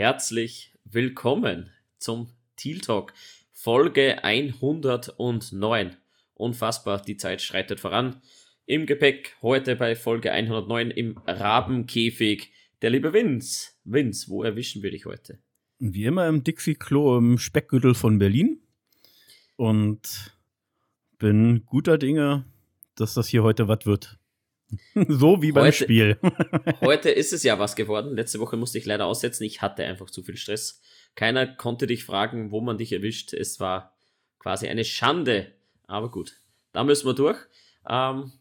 herzlich willkommen zum Teal Talk Folge 109. Unfassbar, die Zeit schreitet voran. Im Gepäck heute bei Folge 109 im Rabenkäfig der liebe Vince. Vince, wo erwischen wir dich heute? Wie immer im Dixie-Klo im Speckgürtel von Berlin. Und bin guter Dinge, dass das hier heute was wird. so wie beim heute, Spiel. heute ist es ja was geworden. Letzte Woche musste ich leider aussetzen. Ich hatte einfach zu viel Stress. Keiner konnte dich fragen, wo man dich erwischt. Es war quasi eine Schande. Aber gut, da müssen wir durch. Ähm,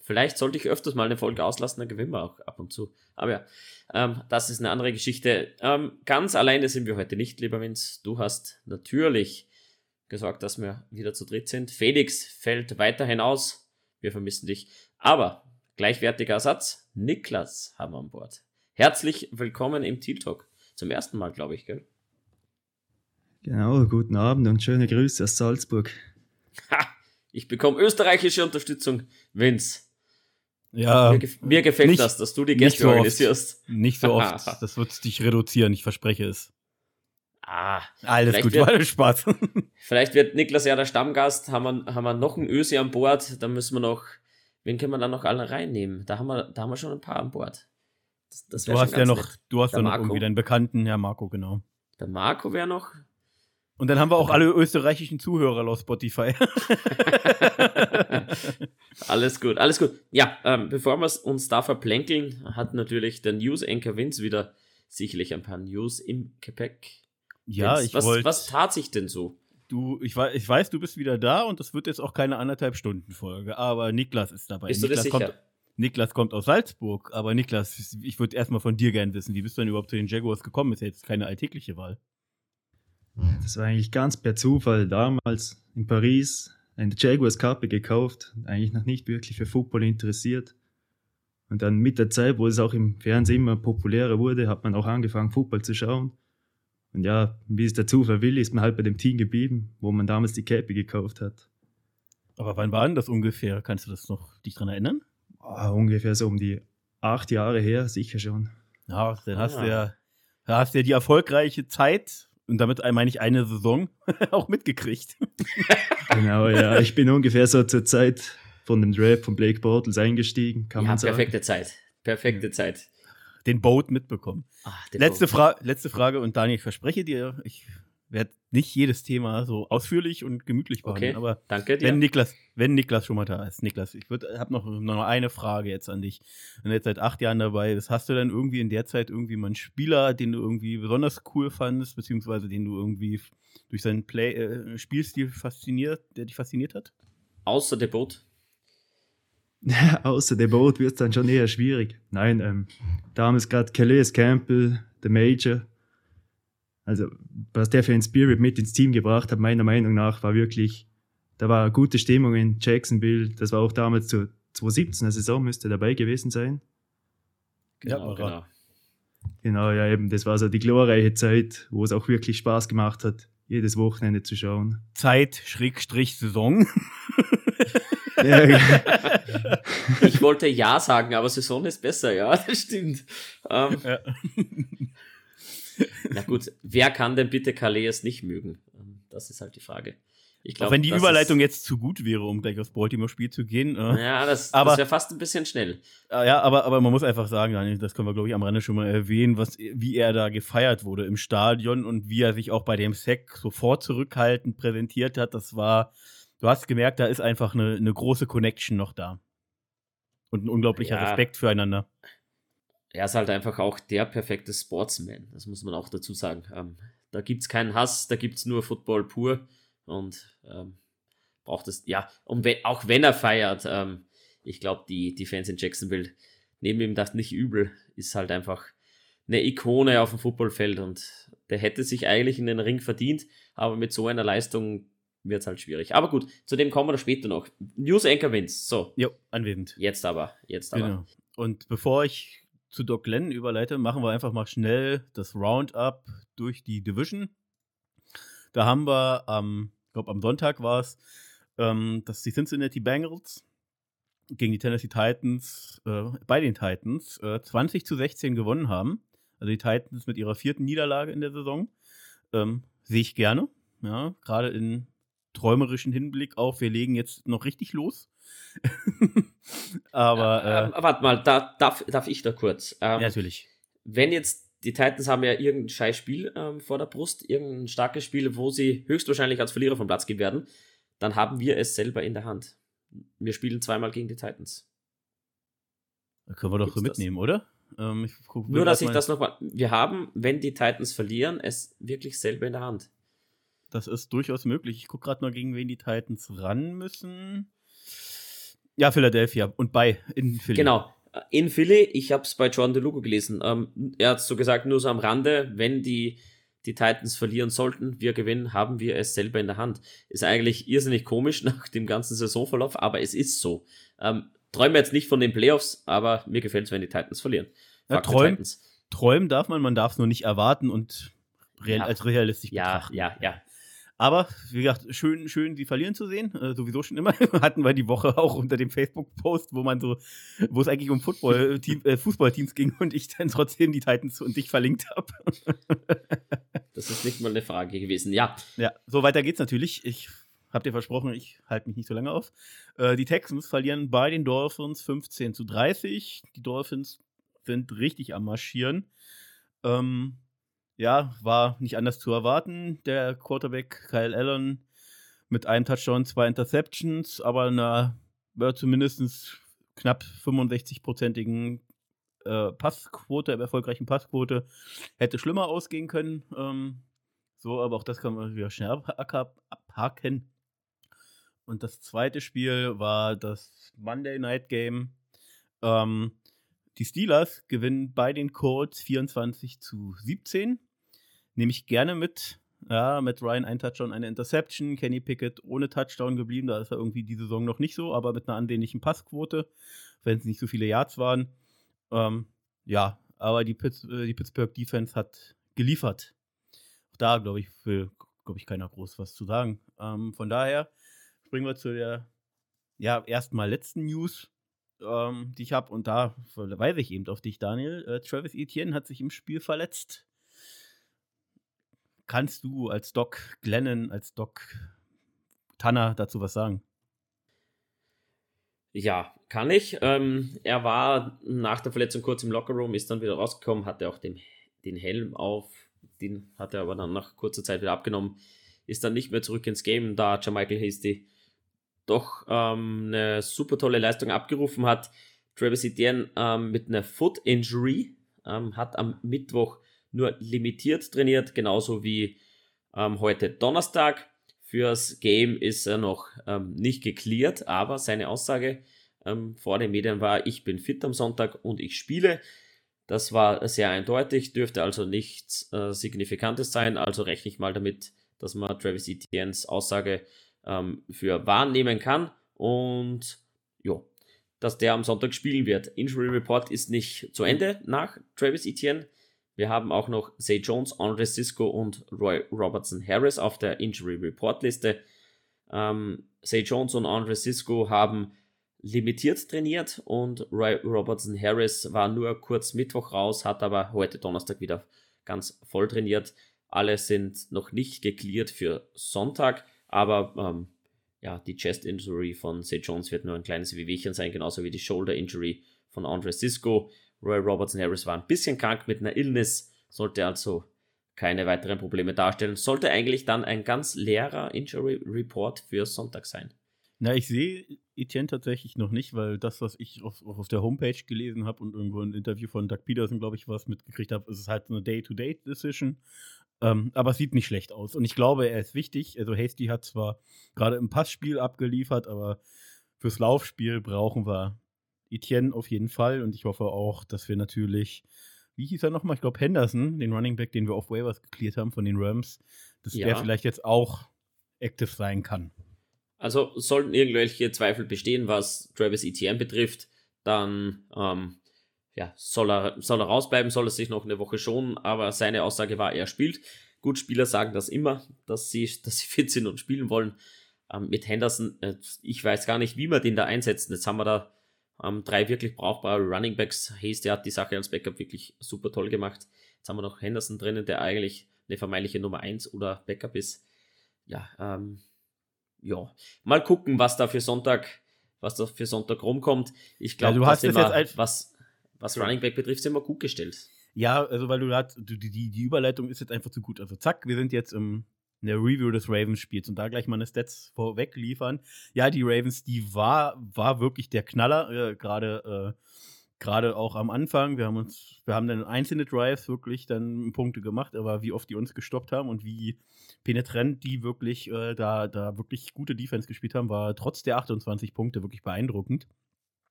vielleicht sollte ich öfters mal eine Folge auslassen, dann gewinnen wir auch ab und zu. Aber ja, ähm, das ist eine andere Geschichte. Ähm, ganz alleine sind wir heute nicht, lieber Vince. Du hast natürlich gesorgt, dass wir wieder zu dritt sind. Felix fällt weiterhin aus. Wir vermissen dich. Aber gleichwertiger Ersatz. Niklas haben wir an Bord. Herzlich willkommen im Teal Talk. Zum ersten Mal, glaube ich, gell? Genau, guten Abend und schöne Grüße aus Salzburg. Ha, ich bekomme österreichische Unterstützung. Vince. Ja. Mir, gef mir gefällt nicht, das, dass du die Gäste so organisierst. Nicht so oft. das wird dich reduzieren, ich verspreche es. Ah, alles gut, wird, alles Spaß. vielleicht wird Niklas ja der Stammgast. Haben wir, haben wir noch einen Ösi an Bord? Dann müssen wir noch, wen können wir dann noch alle reinnehmen? Da haben wir, da haben wir schon ein paar an Bord. Das, das du hast ja noch, nett. du hast ja noch irgendwie deinen Bekannten, Herr Marco, genau. Der Marco wäre noch. Und dann haben wir auch alle österreichischen Zuhörer auf Spotify. alles gut, alles gut. Ja, ähm, bevor wir uns da verplänkeln, hat natürlich der News Anchor Vince wieder sicherlich ein paar News im Gepäck. Ja, Vince, ich wollte. Was tat sich denn so? Du, ich, weiß, ich weiß, du bist wieder da und das wird jetzt auch keine anderthalb Stunden Folge, aber Niklas ist dabei. Bist Niklas du das sicher? Kommt, Niklas kommt aus Salzburg, aber Niklas, ich würde erstmal von dir gern wissen, wie bist du denn überhaupt zu den Jaguars gekommen? Ist ja jetzt keine alltägliche Wahl. Das war eigentlich ganz per Zufall damals in Paris eine Jaguars Kappe gekauft, eigentlich noch nicht wirklich für Football interessiert. Und dann mit der Zeit, wo es auch im Fernsehen immer populärer wurde, hat man auch angefangen, Football zu schauen. Und ja, wie es der Zufall will, ist man halt bei dem Team geblieben, wo man damals die Cappy gekauft hat. Aber wann war denn das ungefähr? Kannst du das noch dich dran erinnern? Oh, ungefähr so um die acht Jahre her, sicher schon. Ja, dann hast ah. du ja, hast du ja die erfolgreiche Zeit und damit meine ich eine Saison auch mitgekriegt. genau, ja. Ich bin ungefähr so zur Zeit von dem Draft von Blake Bortles eingestiegen, kann ja, man sagen. perfekte Zeit. Perfekte. Zeit. Den Boat mitbekommen. Ach, letzte, Fra letzte Frage und Daniel, ich verspreche dir, ich werde nicht jedes Thema so ausführlich und gemütlich behandeln. Okay, aber danke dir. Wenn Niklas, wenn Niklas schon mal da ist, Niklas, ich habe noch, noch eine Frage jetzt an dich. Wenn du jetzt seit acht Jahren dabei bist, hast du dann irgendwie in der Zeit irgendwie mal einen Spieler, den du irgendwie besonders cool fandest, beziehungsweise den du irgendwie durch seinen Play, äh, Spielstil fasziniert, der dich fasziniert hat? Außer der Boot. Außer der Boot wird es dann schon eher schwierig. Nein, ähm, damals gerade Calais Campbell, der Major, also, was der für ein Spirit mit ins Team gebracht hat, meiner Meinung nach, war wirklich, da war gute Stimmung in Jacksonville. Das war auch damals zur 2017er Saison, müsste dabei gewesen sein. Genau, ja, genau. Genau, ja, eben, das war so die glorreiche Zeit, wo es auch wirklich Spaß gemacht hat, jedes Wochenende zu schauen. Zeit, Schrägstrich, Saison. ich wollte Ja sagen, aber Saison ist besser, ja, das stimmt. Ähm, ja. Na gut, wer kann denn bitte Calais nicht mögen? Das ist halt die Frage. Ich glaub, Auch wenn die Überleitung jetzt zu gut wäre, um gleich aufs Baltimore-Spiel zu gehen. Äh, ja, das, das wäre fast ein bisschen schnell. Äh, ja, aber, aber man muss einfach sagen, Daniel, das können wir, glaube ich, am Rande schon mal erwähnen, was, wie er da gefeiert wurde im Stadion und wie er sich auch bei dem Sack sofort zurückhaltend präsentiert hat. Das war, du hast gemerkt, da ist einfach eine, eine große Connection noch da. Und ein unglaublicher ja. Respekt füreinander er ist halt einfach auch der perfekte Sportsman. Das muss man auch dazu sagen. Ähm, da gibt es keinen Hass, da gibt es nur Football pur. Und ähm, braucht es, ja, und we auch wenn er feiert, ähm, ich glaube, die, die Fans in Jacksonville nehmen ihm das nicht übel. Ist halt einfach eine Ikone auf dem Footballfeld und der hätte sich eigentlich in den Ring verdient, aber mit so einer Leistung wird es halt schwierig. Aber gut, zu dem kommen wir später noch. News Anchor Wins. So. Jo, anwesend. Jetzt aber, jetzt aber. Genau. Und bevor ich zu Doc Glenn überleite, machen wir einfach mal schnell das Roundup durch die Division. Da haben wir am, ich glaube am Sonntag war es, ähm, dass die Cincinnati Bengals gegen die Tennessee Titans, äh, bei den Titans, äh, 20 zu 16 gewonnen haben. Also die Titans mit ihrer vierten Niederlage in der Saison. Ähm, Sehe ich gerne. Ja, gerade in träumerischen Hinblick auf, wir legen jetzt noch richtig los. Aber. Äh, ähm, warte mal, da, darf, darf ich da kurz? Ähm, natürlich. Wenn jetzt die Titans haben ja irgendein scheiß Spiel ähm, vor der Brust, irgendein starkes Spiel, wo sie höchstwahrscheinlich als Verlierer vom Platz gehen werden, dann haben wir es selber in der Hand. Wir spielen zweimal gegen die Titans. Da können wir doch Gibt's so mitnehmen, das? oder? Ähm, guck, Nur, dass ich das nochmal. Wir haben, wenn die Titans verlieren, es wirklich selber in der Hand. Das ist durchaus möglich. Ich gucke gerade mal, gegen wen die Titans ran müssen. Ja, Philadelphia und bei in Philly. Genau. In Philly, ich habe es bei John DeLuco gelesen. Ähm, er hat so gesagt, nur so am Rande, wenn die, die Titans verlieren sollten, wir gewinnen, haben wir es selber in der Hand. Ist eigentlich irrsinnig komisch nach dem ganzen Saisonverlauf, aber es ist so. Ähm, träume jetzt nicht von den Playoffs, aber mir gefällt es, wenn die Titans verlieren. Ja, träumen, träumen darf man, man darf es nur nicht erwarten und real, ja. als realistisch ja, betrachten. Ja, ja, ja. Aber wie gesagt, schön, schön, sie verlieren zu sehen. Äh, sowieso schon immer. Hatten wir die Woche auch unter dem Facebook-Post, wo man so, wo es eigentlich um Football -Team, äh, Fußballteams ging und ich dann trotzdem die Titans und dich verlinkt habe. das ist nicht mal eine Frage gewesen, ja. Ja, so weiter geht's natürlich. Ich habe dir versprochen, ich halte mich nicht so lange auf. Äh, die Texans verlieren bei den Dolphins 15 zu 30. Die Dolphins sind richtig am Marschieren. Ähm, ja, war nicht anders zu erwarten. Der Quarterback Kyle Allen mit einem Touchdown, zwei Interceptions, aber einer zumindest knapp 65-prozentigen äh, Passquote, erfolgreichen Passquote, hätte schlimmer ausgehen können. Ähm, so, aber auch das kann man wieder schnell abhaken. Und das zweite Spiel war das Monday Night Game. Ähm, die Steelers gewinnen bei den Colts 24 zu 17. Nehme ich gerne mit. Ja, mit Ryan ein Touchdown, eine Interception. Kenny Pickett ohne Touchdown geblieben. Da ist er irgendwie die Saison noch nicht so, aber mit einer ansehnlichen Passquote, wenn es nicht so viele Yards waren. Ähm, ja, aber die, Pitts, äh, die Pittsburgh Defense hat geliefert. Auch da, glaube ich, will, glaube ich, keiner groß was zu sagen. Ähm, von daher springen wir zu der ja, erstmal letzten News ähm, die ich habe. Und da verweise ich eben auf dich, Daniel. Äh, Travis Etienne hat sich im Spiel verletzt. Kannst du als Doc Glennon, als Doc Tanner dazu was sagen? Ja, kann ich. Ähm, er war nach der Verletzung kurz im Lockerroom, ist dann wieder rausgekommen, hatte auch den, den Helm auf, den hat er aber dann nach kurzer Zeit wieder abgenommen, ist dann nicht mehr zurück ins Game, da Jamichael Hasty doch ähm, eine super tolle Leistung abgerufen hat. Travis Etienne ähm, mit einer Foot Injury ähm, hat am Mittwoch nur limitiert trainiert, genauso wie ähm, heute Donnerstag. Fürs Game ist er noch ähm, nicht geklärt, aber seine Aussage ähm, vor den Medien war, ich bin fit am Sonntag und ich spiele. Das war sehr eindeutig, dürfte also nichts äh, Signifikantes sein, also rechne ich mal damit, dass man Travis Etiennes Aussage ähm, für wahrnehmen kann. Und ja, dass der am Sonntag spielen wird. Injury Report ist nicht zu Ende nach Travis Etienne. Wir haben auch noch Zay Jones, Andre Cisco und Roy Robertson Harris auf der Injury Report Liste. Ähm, Zay Jones und Andre Cisco haben limitiert trainiert und Roy Robertson Harris war nur kurz Mittwoch raus, hat aber heute Donnerstag wieder ganz voll trainiert. Alle sind noch nicht geklärt für Sonntag. Aber ähm, ja, die Chest Injury von St. Jones wird nur ein kleines Wehwehchen sein, genauso wie die Shoulder Injury von Andre Cisco. Roy Robertson Harris war ein bisschen krank mit einer Illness, sollte also keine weiteren Probleme darstellen. Sollte eigentlich dann ein ganz leerer Injury Report für Sonntag sein. Na, ich sehe Etienne tatsächlich noch nicht, weil das, was ich auf, auf der Homepage gelesen habe und irgendwo ein Interview von Doug Peterson, glaube ich, was mitgekriegt habe, ist es halt so eine Day-to-Day-Decision. Ähm, aber es sieht nicht schlecht aus. Und ich glaube, er ist wichtig. Also Hasty hat zwar gerade im Passspiel abgeliefert, aber fürs Laufspiel brauchen wir Etienne auf jeden Fall. Und ich hoffe auch, dass wir natürlich, wie hieß er nochmal? Ich glaube Henderson, den Running Back, den wir auf Waivers geklärt haben von den Rams, dass ja. der vielleicht jetzt auch active sein kann. Also sollten irgendwelche Zweifel bestehen, was Travis Etienne betrifft, dann ähm, ja, soll er, soll er rausbleiben, soll er sich noch eine Woche schonen, aber seine Aussage war, er spielt. Gut, Spieler sagen das immer, dass sie, dass sie fit sind und spielen wollen. Ähm, mit Henderson, äh, ich weiß gar nicht, wie wir den da einsetzen. Jetzt haben wir da ähm, drei wirklich brauchbare Running Backs. Der hat die Sache als Backup wirklich super toll gemacht. Jetzt haben wir noch Henderson drinnen, der eigentlich eine vermeintliche Nummer 1 oder Backup ist. Ja, ähm, ja. Mal gucken, was da für Sonntag, was da für Sonntag rumkommt. Ich glaube, ja, was, was Running Back betrifft, sind wir gut gestellt. Ja, also weil du hast, die, die, die Überleitung ist jetzt einfach zu gut. Also zack, wir sind jetzt im, in der Review des Ravens-Spiels und da gleich mal eine Stats vorweg liefern. Ja, die Ravens, die war, war wirklich der Knaller, äh, gerade äh, auch am Anfang. Wir haben uns, wir haben dann einzelne Drives wirklich dann Punkte gemacht, aber wie oft die uns gestoppt haben und wie penetrant die wirklich äh, da, da wirklich gute Defense gespielt haben, war trotz der 28 Punkte wirklich beeindruckend.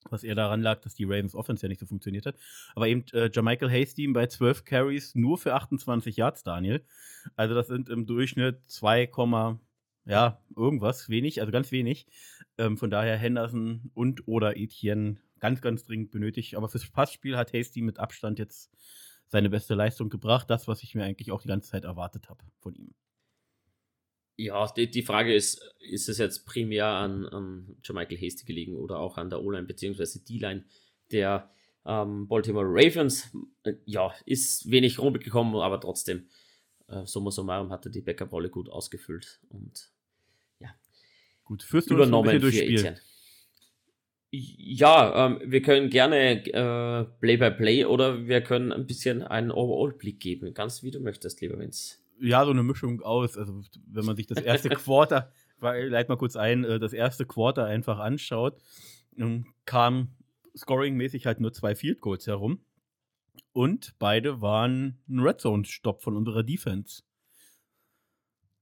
Was eher daran lag, dass die Ravens Offense ja nicht so funktioniert hat. Aber eben äh, Jamichael Hasty bei 12 Carries nur für 28 Yards, Daniel. Also das sind im Durchschnitt 2, ja, irgendwas, wenig, also ganz wenig. Ähm, von daher Henderson und oder Etienne ganz, ganz dringend benötigt. Aber fürs Passspiel hat Hasty mit Abstand jetzt seine beste Leistung gebracht. Das, was ich mir eigentlich auch die ganze Zeit erwartet habe von ihm. Ja, die, die Frage ist, ist es jetzt primär an, an Jermichael Hasty gelegen oder auch an der O-Line bzw. D-Line der ähm, Baltimore Ravens? Äh, ja, ist wenig rumgekommen, aber trotzdem, äh, summa summarum hat er die Backup-Rolle gut ausgefüllt und ja. Gut, führst du übernommen durch Spiel? Etienne. Ja, ähm, wir können gerne äh, Play-by-Play -play oder wir können ein bisschen einen Overall-Blick geben. Ganz wie du möchtest, lieber Vince ja, so eine Mischung aus. Also, wenn man sich das erste Quarter, leit mal kurz ein, äh, das erste Quarter einfach anschaut, ähm, kam scoring-mäßig halt nur zwei Field Goals herum. Und beide waren ein Red Zone-Stopp von unserer Defense.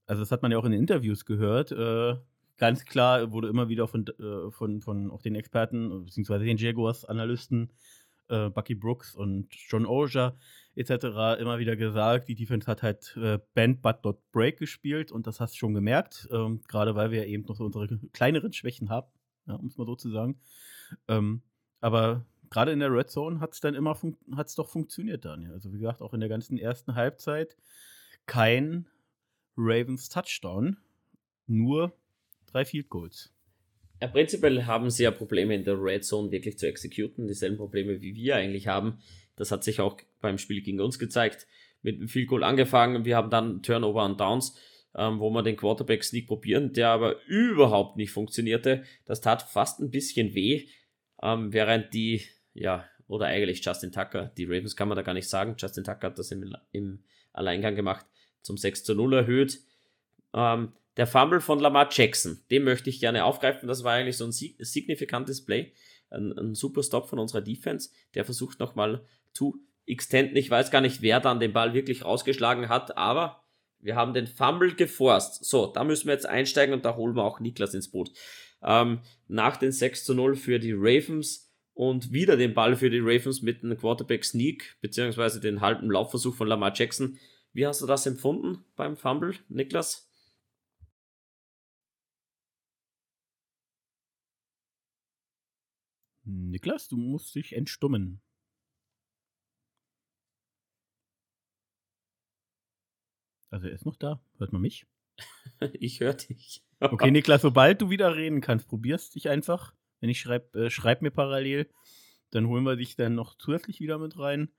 Also, das hat man ja auch in den Interviews gehört. Äh, ganz klar wurde immer wieder von, äh, von, von auch den Experten, beziehungsweise den Jaguars-Analysten, Bucky Brooks und John Oja etc. immer wieder gesagt, die Defense hat halt äh, Band but not break gespielt und das hast du schon gemerkt, ähm, gerade weil wir eben noch unsere kleineren Schwächen haben, ja, um es mal so zu sagen. Ähm, aber gerade in der Red Zone hat es dann immer hat's doch funktioniert dann. Ja. Also wie gesagt, auch in der ganzen ersten Halbzeit kein Ravens Touchdown, nur drei Field Goals. Ja, prinzipiell haben sie ja Probleme in der Red Zone wirklich zu exekuten, dieselben Probleme wie wir eigentlich haben. Das hat sich auch beim Spiel gegen uns gezeigt. Mit einem Field Goal angefangen. Wir haben dann Turnover und Downs, ähm, wo wir den Quarterback Sneak probieren, der aber überhaupt nicht funktionierte. Das tat fast ein bisschen weh, ähm, während die, ja, oder eigentlich Justin Tucker, die Ravens kann man da gar nicht sagen. Justin Tucker hat das im, im Alleingang gemacht, zum 6 zu 0 erhöht. Ähm, der Fumble von Lamar Jackson, den möchte ich gerne aufgreifen. Das war eigentlich so ein signifikantes Play. Ein, ein super Stop von unserer Defense. Der versucht nochmal zu extenden. Ich weiß gar nicht, wer dann den Ball wirklich rausgeschlagen hat, aber wir haben den Fumble geforst. So, da müssen wir jetzt einsteigen und da holen wir auch Niklas ins Boot. Ähm, nach den 6 zu 0 für die Ravens und wieder den Ball für die Ravens mit einem Quarterback Sneak, beziehungsweise den halben Laufversuch von Lamar Jackson. Wie hast du das empfunden beim Fumble, Niklas? Niklas, du musst dich entstummen. Also er ist noch da. Hört man mich? ich höre dich. okay, Niklas, sobald du wieder reden kannst, probierst dich einfach. Wenn ich schreibe, äh, schreib mir parallel, dann holen wir dich dann noch zusätzlich wieder mit rein.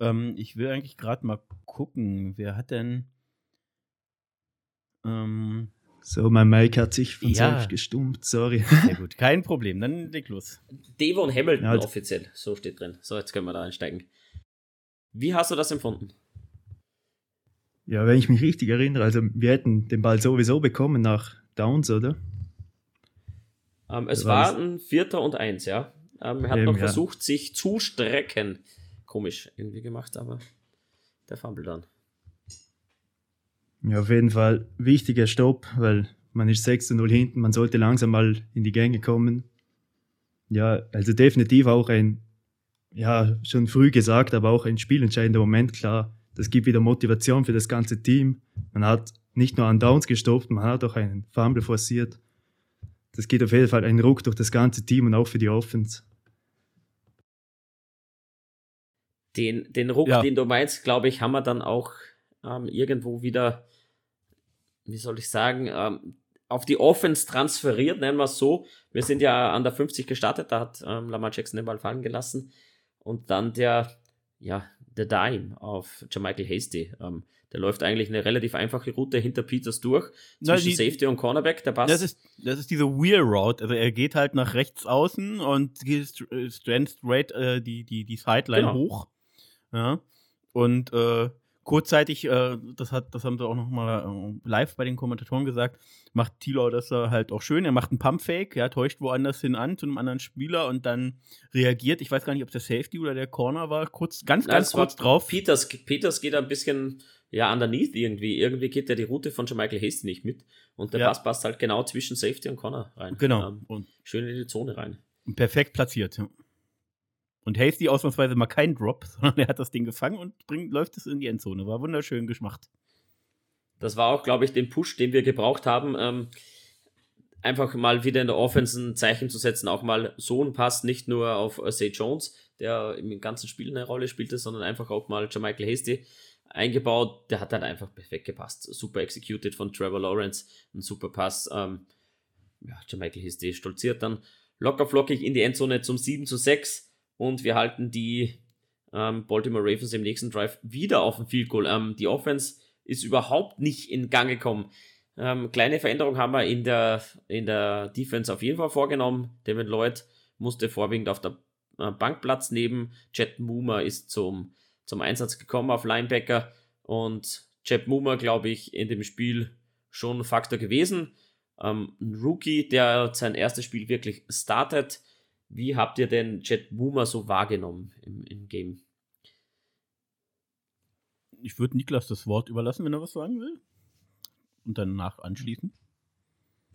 Ähm, ich will eigentlich gerade mal gucken, wer hat denn. Ähm, so, mein Mic hat sich von ja. selbst gestummt, sorry. Sehr gut, kein Problem, dann leg los. Devon Hamilton ja, offiziell, so steht drin. So, jetzt können wir da einsteigen. Wie hast du das empfunden? Ja, wenn ich mich richtig erinnere, also wir hätten den Ball sowieso bekommen nach Downs, oder? Ähm, es war ein Vierter und Eins, ja. Ähm, er hat Eben, noch versucht, ja. sich zu strecken. Komisch irgendwie gemacht, aber der Fumble dann. Ja, auf jeden Fall wichtiger Stopp, weil man ist 6 zu 0 hinten, man sollte langsam mal in die Gänge kommen. Ja, also definitiv auch ein, ja, schon früh gesagt, aber auch ein spielentscheidender Moment, klar das gibt wieder Motivation für das ganze Team. Man hat nicht nur an Downs gestoppt, man hat auch einen Fumble forciert. Das geht auf jeden Fall einen Ruck durch das ganze Team und auch für die Offense. Den, den Ruck, ja. den du meinst, glaube ich, haben wir dann auch ähm, irgendwo wieder, wie soll ich sagen, ähm, auf die Offense transferiert, nennen wir es so. Wir sind ja an der 50 gestartet, da hat ähm, Lamar Jackson den Ball fallen gelassen. Und dann der, ja, The Dime auf Jermichael Hasty. Ähm, der läuft eigentlich eine relativ einfache Route hinter Peters durch, zwischen die, Safety und Cornerback, der Pass. Das ist, das ist diese Wheel Route, also er geht halt nach rechts außen und geht äh, straight äh, die, die, die Sideline genau. hoch. Ja. Und äh, kurzzeitig, äh, das hat, das haben sie auch noch mal äh, live bei den Kommentatoren gesagt, macht Tilo das halt auch schön. Er macht einen Pumpfake, ja, täuscht woanders hin an zu einem anderen Spieler und dann reagiert. Ich weiß gar nicht, ob der Safety oder der Corner war, kurz, ganz, Nein, ganz kurz drauf. Peters, Peters geht ein bisschen, ja, underneath irgendwie. Irgendwie geht der die Route von Michael Hasty nicht mit und der ja. Pass passt halt genau zwischen Safety und Corner rein. Genau. Ähm, und schön in die Zone rein. Perfekt platziert, ja. Und Hasty ausnahmsweise mal kein Drop, sondern er hat das Ding gefangen und bringt, läuft es in die Endzone. War wunderschön geschmacht. Das war auch, glaube ich, den Push, den wir gebraucht haben. Ähm, einfach mal wieder in der Offense ein Zeichen zu setzen, auch mal so ein Pass, nicht nur auf Say Jones, der im ganzen Spiel eine Rolle spielte, sondern einfach auch mal Jermichael Hasty eingebaut. Der hat halt einfach perfekt gepasst. Super executed von Trevor Lawrence, ein super Pass. Ähm, ja, Jermichael Hasty stolziert dann locker flockig in die Endzone zum 7 zu 6 und wir halten die ähm, Baltimore Ravens im nächsten Drive wieder auf den Field Goal. Ähm, die Offense ist überhaupt nicht in Gang gekommen. Ähm, kleine Veränderung haben wir in der, in der Defense auf jeden Fall vorgenommen. David Lloyd musste vorwiegend auf der äh, Bank Platz nehmen. Jet Moomer ist zum, zum Einsatz gekommen auf Linebacker und Jet Moomer, glaube ich, in dem Spiel schon ein Faktor gewesen. Ähm, ein Rookie, der sein erstes Spiel wirklich startet, wie habt ihr denn Jet Boomer so wahrgenommen im, im Game? Ich würde Niklas das Wort überlassen, wenn er was sagen will. Und danach anschließen.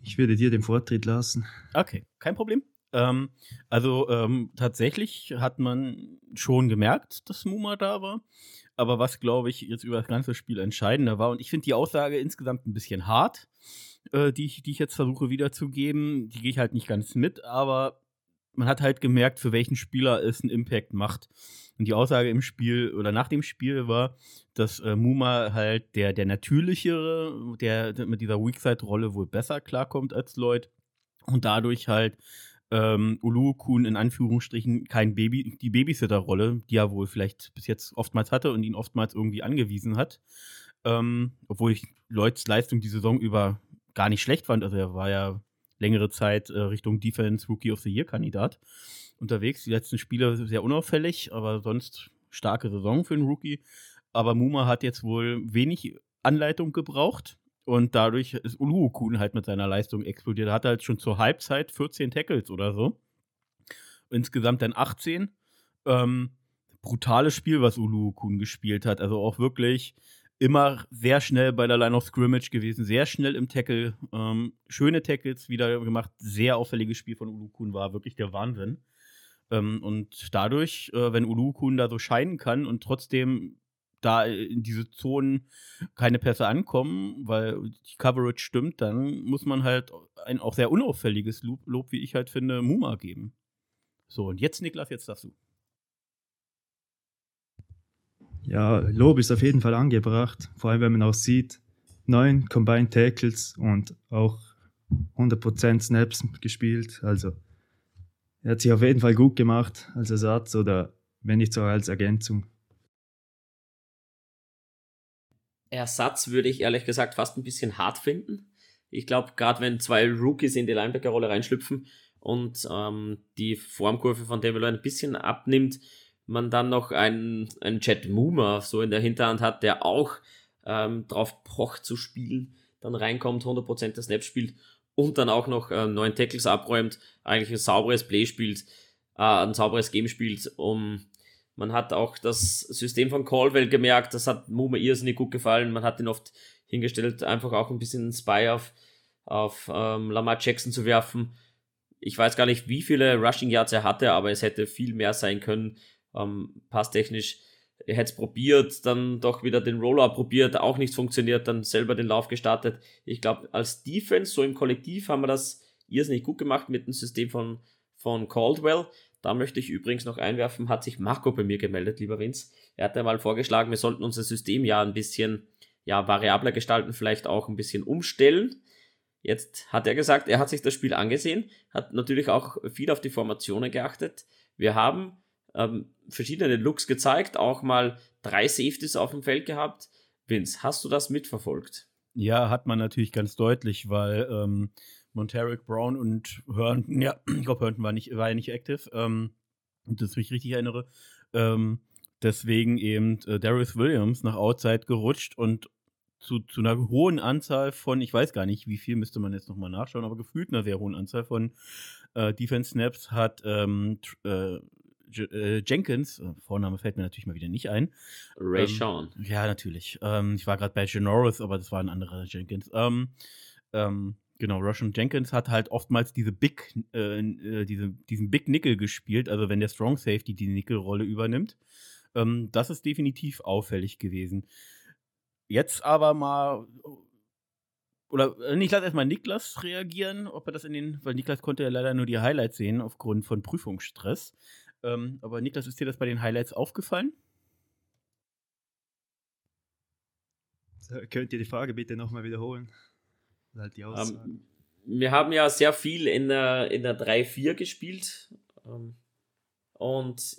Ich würde dir den Vortritt lassen. Okay, kein Problem. Ähm, also ähm, tatsächlich hat man schon gemerkt, dass Muma da war. Aber was, glaube ich, jetzt über das ganze Spiel entscheidender war, und ich finde die Aussage insgesamt ein bisschen hart, äh, die, ich, die ich jetzt versuche wiederzugeben, die gehe ich halt nicht ganz mit, aber man hat halt gemerkt, für welchen Spieler es einen Impact macht. Und die Aussage im Spiel oder nach dem Spiel war, dass äh, Muma halt der, der natürlichere, der, mit dieser Weakside-Rolle wohl besser klarkommt als Lloyd und dadurch halt ähm, Uluokun in Anführungsstrichen kein Baby, die Babysitter-Rolle, die er wohl vielleicht bis jetzt oftmals hatte und ihn oftmals irgendwie angewiesen hat. Ähm, obwohl ich Lloyds Leistung die Saison über gar nicht schlecht fand. Also er war ja längere Zeit äh, Richtung Defense Rookie of the Year Kandidat unterwegs. Die letzten Spiele sehr unauffällig, aber sonst starke Saison für einen Rookie. Aber Muma hat jetzt wohl wenig Anleitung gebraucht und dadurch ist Uluokun halt mit seiner Leistung explodiert. Er hat halt schon zur Halbzeit 14 Tackles oder so. Insgesamt dann 18. Ähm, brutales Spiel, was Uluokun gespielt hat. Also auch wirklich immer sehr schnell bei der Line of Scrimmage gewesen, sehr schnell im Tackle, ähm, schöne Tackles wieder gemacht, sehr auffälliges Spiel von Ulukun war wirklich der Wahnsinn. Ähm, und dadurch, äh, wenn Ulukun da so scheinen kann und trotzdem da in diese Zonen keine Pässe ankommen, weil die Coverage stimmt, dann muss man halt ein auch sehr unauffälliges Lob, Lob wie ich halt finde, Muma geben. So, und jetzt, Niklas, jetzt darfst du. Ja, Lob ist auf jeden Fall angebracht, vor allem wenn man auch sieht, neun Combined Tackles und auch 100% Snaps gespielt. Also er hat sich auf jeden Fall gut gemacht als Ersatz oder wenn nicht so als Ergänzung. Ersatz würde ich ehrlich gesagt fast ein bisschen hart finden. Ich glaube, gerade wenn zwei Rookies in die Linebacker-Rolle reinschlüpfen und ähm, die Formkurve von Devil ein bisschen abnimmt, man dann noch einen, einen Jet Moomer so in der Hinterhand hat, der auch ähm, drauf pocht zu spielen, dann reinkommt, 100% der Snaps spielt und dann auch noch äh, neun Tackles abräumt, eigentlich ein sauberes Play spielt, äh, ein sauberes Game spielt. Um, man hat auch das System von Caldwell gemerkt, das hat Moomer irrsinnig gut gefallen. Man hat ihn oft hingestellt, einfach auch ein bisschen Spy auf, auf ähm, Lamar Jackson zu werfen. Ich weiß gar nicht, wie viele Rushing Yards er hatte, aber es hätte viel mehr sein können ähm, passtechnisch. Hätte es probiert, dann doch wieder den Rollout probiert, auch nichts funktioniert, dann selber den Lauf gestartet. Ich glaube, als Defense, so im Kollektiv, haben wir das irrsinnig gut gemacht mit dem System von, von Caldwell. Da möchte ich übrigens noch einwerfen, hat sich Marco bei mir gemeldet, lieber Vince. Er hat einmal vorgeschlagen, wir sollten unser System ja ein bisschen ja, variabler gestalten, vielleicht auch ein bisschen umstellen. Jetzt hat er gesagt, er hat sich das Spiel angesehen, hat natürlich auch viel auf die Formationen geachtet. Wir haben ähm, verschiedene Looks gezeigt, auch mal drei Safeties auf dem Feld gehabt. Vince, hast du das mitverfolgt? Ja, hat man natürlich ganz deutlich, weil ähm, Monteric Brown und Herndon, ja, ich glaube, Herndon war, nicht, war ja nicht aktiv, ähm, das ich richtig erinnere. Ähm, deswegen eben äh, Darius Williams nach Outside gerutscht und zu, zu einer hohen Anzahl von, ich weiß gar nicht, wie viel müsste man jetzt nochmal nachschauen, aber gefühlt einer sehr hohen Anzahl von äh, Defense Snaps hat ähm, äh, äh, Jenkins, äh, Vorname fällt mir natürlich mal wieder nicht ein. Ray ähm, Sean. Ja, natürlich. Ähm, ich war gerade bei Janoris, aber das war ein anderer Jenkins. Ähm, ähm, genau, Russian Jenkins hat halt oftmals diese Big, äh, äh, diese, diesen Big Nickel gespielt, also wenn der Strong Safety die Nickel-Rolle übernimmt. Ähm, das ist definitiv auffällig gewesen. Jetzt aber mal oder ich lasse erstmal Niklas reagieren, ob er das in den, weil Niklas konnte ja leider nur die Highlights sehen aufgrund von Prüfungsstress. Ähm, aber Niklas, ist dir das bei den Highlights aufgefallen? Könnt ihr die Frage bitte nochmal wiederholen? Halt die Um, ähm, wir haben ja sehr viel in der, in der 3-4 gespielt. Um, ähm, und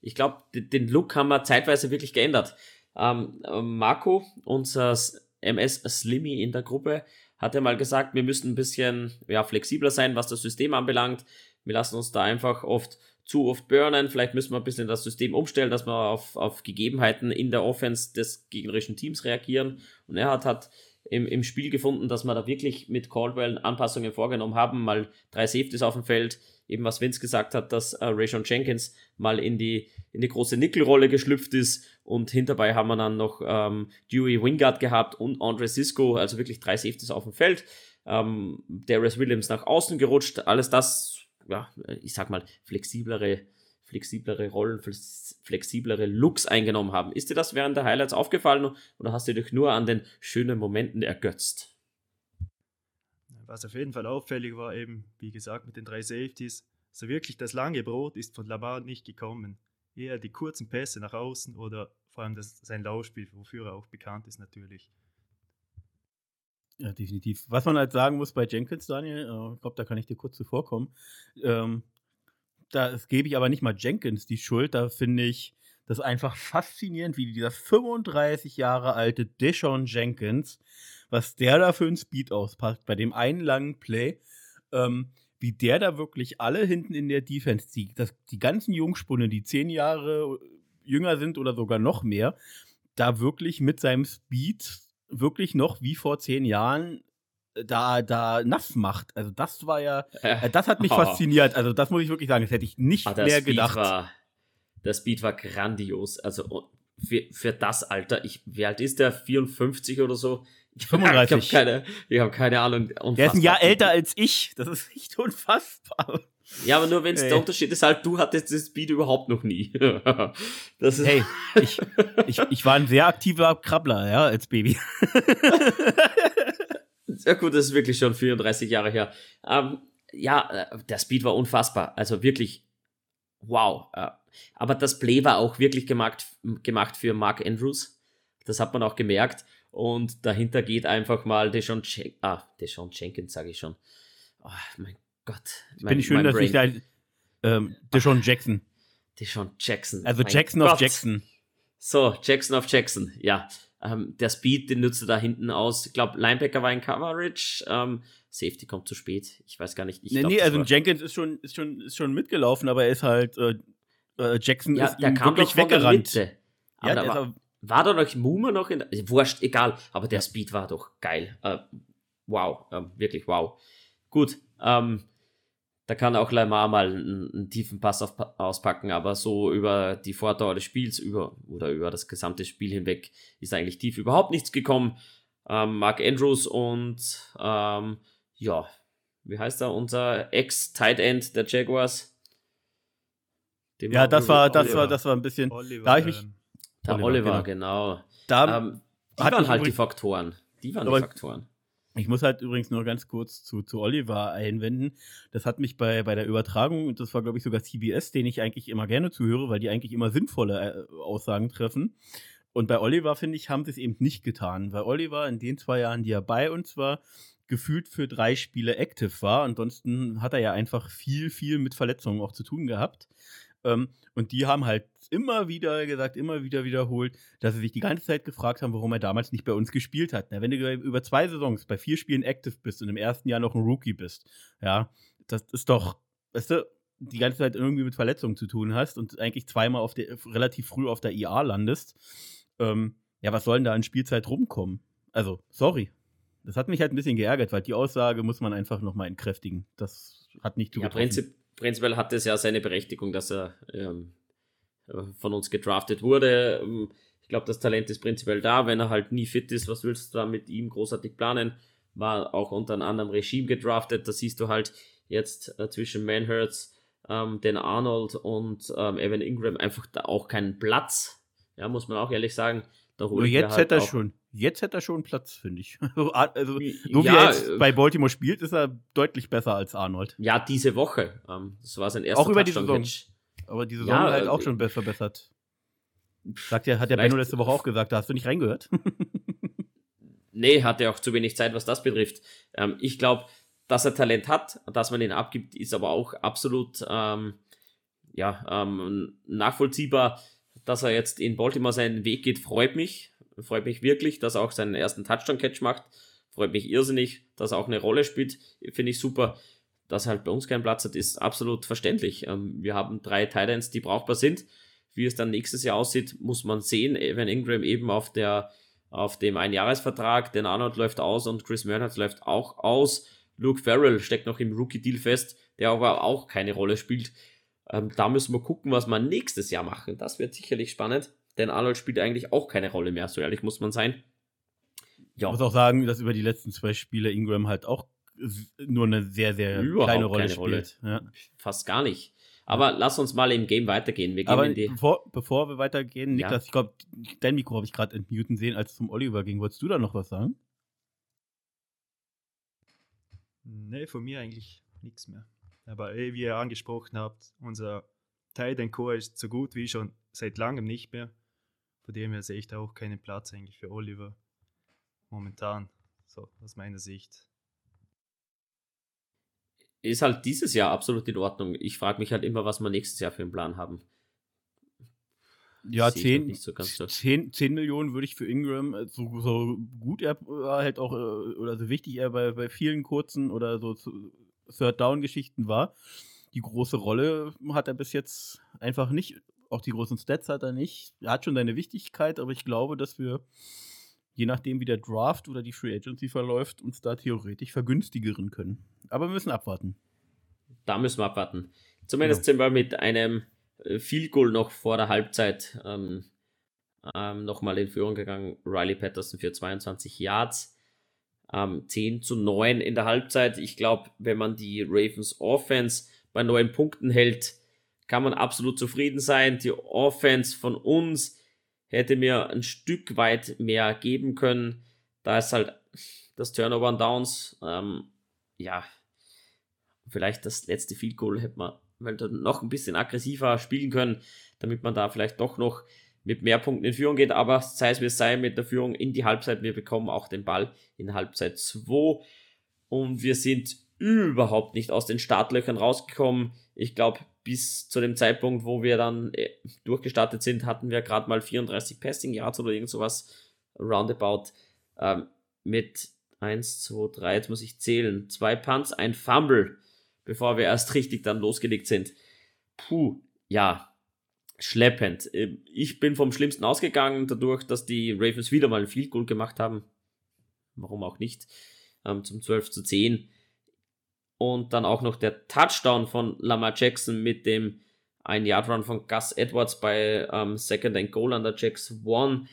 ich glaube, den Look haben wir zeitweise wirklich geändert. Um, ähm, Marco, unser MS Slimmy in der Gruppe, hat ja mal gesagt, wir müssen ein bisschen ja, flexibler sein, was das System anbelangt. Wir lassen uns da einfach oft zu oft burnen. Vielleicht müssen wir ein bisschen das System umstellen, dass wir auf, auf Gegebenheiten in der Offense des gegnerischen Teams reagieren. Und er hat, hat im, im Spiel gefunden, dass wir da wirklich mit Caldwell Anpassungen vorgenommen haben. Mal drei Safeties auf dem Feld. Eben was Vince gesagt hat, dass äh, Rayshon Jenkins mal in die, in die große Nickel-Rolle geschlüpft ist. Und hinterbei haben wir dann noch ähm, Dewey Wingard gehabt und Andre Cisco. Also wirklich drei Safeties auf dem Feld. Ähm, Darius Williams nach außen gerutscht. Alles das ja, ich sag mal, flexiblere, flexiblere Rollen, flexiblere Looks eingenommen haben. Ist dir das während der Highlights aufgefallen oder hast du dich nur an den schönen Momenten ergötzt? Was auf jeden Fall auffällig war, eben, wie gesagt, mit den drei Safeties, so wirklich das lange Brot ist von Lamar nicht gekommen. Eher die kurzen Pässe nach außen oder vor allem das, sein Laufspiel, wofür er auch bekannt ist natürlich. Ja, definitiv. Was man halt sagen muss bei Jenkins, Daniel, äh, ich glaube, da kann ich dir kurz zuvorkommen. Ähm, da gebe ich aber nicht mal Jenkins die Schuld. Da finde ich das einfach faszinierend, wie dieser 35 Jahre alte Deshaun Jenkins, was der da für einen Speed auspackt bei dem einen langen Play, ähm, wie der da wirklich alle hinten in der Defense, die, das, die ganzen Jungspunde, die zehn Jahre jünger sind oder sogar noch mehr, da wirklich mit seinem Speed wirklich noch wie vor zehn Jahren äh, da, da nass macht. Also das war ja, äh, das hat mich oh. fasziniert. Also das muss ich wirklich sagen, das hätte ich nicht ah, mehr gedacht. War, das Beat war grandios. Also oh, für, für das Alter, ich, wie alt ist der? 54 oder so? 35. Ich habe keine, ich hab keine Ahnung. Unfassbar. Der ist ein Jahr älter als ich. Das ist echt unfassbar. Ja, aber nur wenn es der Unterschied ist, halt, du hattest das Speed überhaupt noch nie. das ist hey, ich, ich, ich war ein sehr aktiver Krabbler, ja, als Baby. Sehr gut, das ist wirklich schon 34 Jahre her. Ähm, ja, äh, der Speed war unfassbar. Also wirklich, wow. Äh, aber das Play war auch wirklich gemacht, gemacht für Mark Andrews. Das hat man auch gemerkt. Und dahinter geht einfach mal Deshaun, Jen ah, Deshaun Jenkins, sage ich schon. Oh, mein Gott. Mein, Finde ich schön, dass Brain. ich da. Ähm, Deshaun Jackson. Deshaun Jackson. Also mein Jackson Gott. of Jackson. So, Jackson of Jackson, ja. Ähm, der Speed, den nutzt er da hinten aus. Ich glaube, Linebacker war in Coverage. Ähm, Safety kommt zu spät. Ich weiß gar nicht. Ich nee, glaub, nee also Jenkins ist schon, ist, schon, ist schon mitgelaufen, aber er ist halt. Äh, äh Jackson ja, ist der kam wirklich weggerannt. Der ja, der war, war da noch Muma noch in der. Wurscht, egal. Aber der Speed war doch geil. Äh, wow, ähm, wirklich wow. Gut. Ähm, da kann auch Lamar mal einen, einen tiefen Pass auf, auspacken, aber so über die Vordauer des Spiels über, oder über das gesamte Spiel hinweg ist eigentlich tief überhaupt nichts gekommen. Ähm, Mark Andrews und ähm, ja, wie heißt er, unser Ex-Tight End der Jaguars? Dem ja, das war, das war, das war ein bisschen. Oliver, da ich mich, ähm, der Oliver, Oliver genau. genau. Da ähm, die waren halt die Faktoren. Die waren die Faktoren. Ich muss halt übrigens nur ganz kurz zu, zu Oliver einwenden. Das hat mich bei, bei der Übertragung, und das war, glaube ich, sogar CBS, den ich eigentlich immer gerne zuhöre, weil die eigentlich immer sinnvolle äh, Aussagen treffen. Und bei Oliver, finde ich, haben sie es eben nicht getan, weil Oliver in den zwei Jahren, die er bei uns war, gefühlt für drei Spiele active war. Ansonsten hat er ja einfach viel, viel mit Verletzungen auch zu tun gehabt. Ähm, und die haben halt immer wieder gesagt, immer wieder wiederholt, dass sie sich die ganze Zeit gefragt haben, warum er damals nicht bei uns gespielt hat. Na, wenn du über zwei Saisons bei vier Spielen active bist und im ersten Jahr noch ein Rookie bist, ja, das ist doch, weißt du, die ganze Zeit irgendwie mit Verletzungen zu tun hast und eigentlich zweimal auf der, relativ früh auf der IA landest, ähm, ja, was soll denn da an Spielzeit rumkommen? Also, sorry. Das hat mich halt ein bisschen geärgert, weil die Aussage muss man einfach nochmal entkräftigen. Das hat nicht zu Ja, prinzip, prinzipiell hat es ja seine Berechtigung, dass er ähm, von uns gedraftet wurde. Ähm, ich glaube, das Talent ist prinzipiell da. Wenn er halt nie fit ist, was willst du da mit ihm großartig planen? War auch unter einem anderen Regime gedraftet. Da siehst du halt jetzt äh, zwischen Manhurts, ähm, den Arnold und ähm, Evan Ingram einfach da auch keinen Platz. Ja, muss man auch ehrlich sagen. Nur jetzt halt hätte er schon. Jetzt hätte er schon Platz, finde ich. also, so ja, wie er jetzt äh, bei Baltimore spielt, ist er deutlich besser als Arnold. Ja, diese Woche. Ähm, das war sein erster Auch über die Saison. Aber die Saison ja, halt auch äh, schon verbessert. Sagt ja, hat der Benno letzte Woche auch gesagt, da hast du nicht reingehört. nee, hat er auch zu wenig Zeit, was das betrifft. Ähm, ich glaube, dass er Talent hat, dass man ihn abgibt, ist aber auch absolut ähm, ja, ähm, nachvollziehbar dass er jetzt in Baltimore seinen Weg geht, freut mich. Freut mich wirklich, dass er auch seinen ersten Touchdown-Catch macht. Freut mich irrsinnig, dass er auch eine Rolle spielt. Finde ich super. Dass er halt bei uns keinen Platz hat, ist absolut verständlich. Ähm, wir haben drei Titans, die brauchbar sind. Wie es dann nächstes Jahr aussieht, muss man sehen. Evan Ingram eben auf der auf dem Einjahresvertrag, den Arnold läuft aus und Chris Mernhardt läuft auch aus. Luke Farrell steckt noch im Rookie-Deal fest, der aber auch keine Rolle spielt. Ähm, da müssen wir gucken, was wir nächstes Jahr machen. Das wird sicherlich spannend, denn Arnold spielt eigentlich auch keine Rolle mehr, so ehrlich muss man sein. Ja. Ich muss auch sagen, dass über die letzten zwei Spiele Ingram halt auch nur eine sehr, sehr Überhaupt kleine Rolle spielt. Rolle. Ja. Fast gar nicht. Aber ja. lass uns mal im Game weitergehen. Wir gehen Aber bevor, bevor wir weitergehen, Niklas, ja. ich glaube, dein Mikro habe ich gerade entmuten sehen, als es zum Oliver ging. Wolltest du da noch was sagen? Nee, von mir eigentlich nichts mehr. Aber eh, wie ihr angesprochen habt, unser Titan Core ist so gut wie schon seit langem nicht mehr. Von dem her sehe ich da auch keinen Platz eigentlich für Oliver. Momentan, so aus meiner Sicht. Ist halt dieses Jahr absolut in Ordnung. Ich frage mich halt immer, was wir nächstes Jahr für einen Plan haben. Ja, 10, so 10, 10, Millionen würde ich für Ingram, äh, so, so gut er halt auch, äh, oder so wichtig er bei, bei vielen kurzen oder so Third-Down-Geschichten war. Die große Rolle hat er bis jetzt einfach nicht. Auch die großen Stats hat er nicht. Er hat schon seine Wichtigkeit, aber ich glaube, dass wir, je nachdem, wie der Draft oder die Free Agency verläuft, uns da theoretisch vergünstigeren können. Aber wir müssen abwarten. Da müssen wir abwarten. Zumindest ja. sind wir mit einem äh, Field Goal noch vor der Halbzeit ähm, ähm, nochmal in Führung gegangen. Riley Patterson für 22 Yards ähm, 10 zu 9 in der Halbzeit. Ich glaube, wenn man die Ravens Offense bei neun Punkten hält, kann man absolut zufrieden sein. Die Offense von uns hätte mir ein Stück weit mehr geben können. Da ist halt das Turnover und Downs, ähm, ja, vielleicht das letzte Field Goal hätte man noch ein bisschen aggressiver spielen können, damit man da vielleicht doch noch mit mehr Punkten in Führung geht, aber sei es wie es sei, mit der Führung in die Halbzeit, wir bekommen auch den Ball in Halbzeit 2 und wir sind überhaupt nicht aus den Startlöchern rausgekommen. Ich glaube, bis zu dem Zeitpunkt, wo wir dann äh, durchgestartet sind, hatten wir gerade mal 34 Passing Yards oder irgend sowas roundabout ähm, mit 1, 2, 3, jetzt muss ich zählen, zwei Punts, ein Fumble, bevor wir erst richtig dann losgelegt sind. Puh, ja, schleppend. Ähm, ich bin vom Schlimmsten ausgegangen, dadurch, dass die Ravens wieder mal ein Field Goal gemacht haben. Warum auch nicht? Ähm, zum 12 zu 10. Und dann auch noch der Touchdown von Lamar Jackson mit dem ein Yard Run von Gus Edwards bei ähm, Second and Goal an der Jacks One.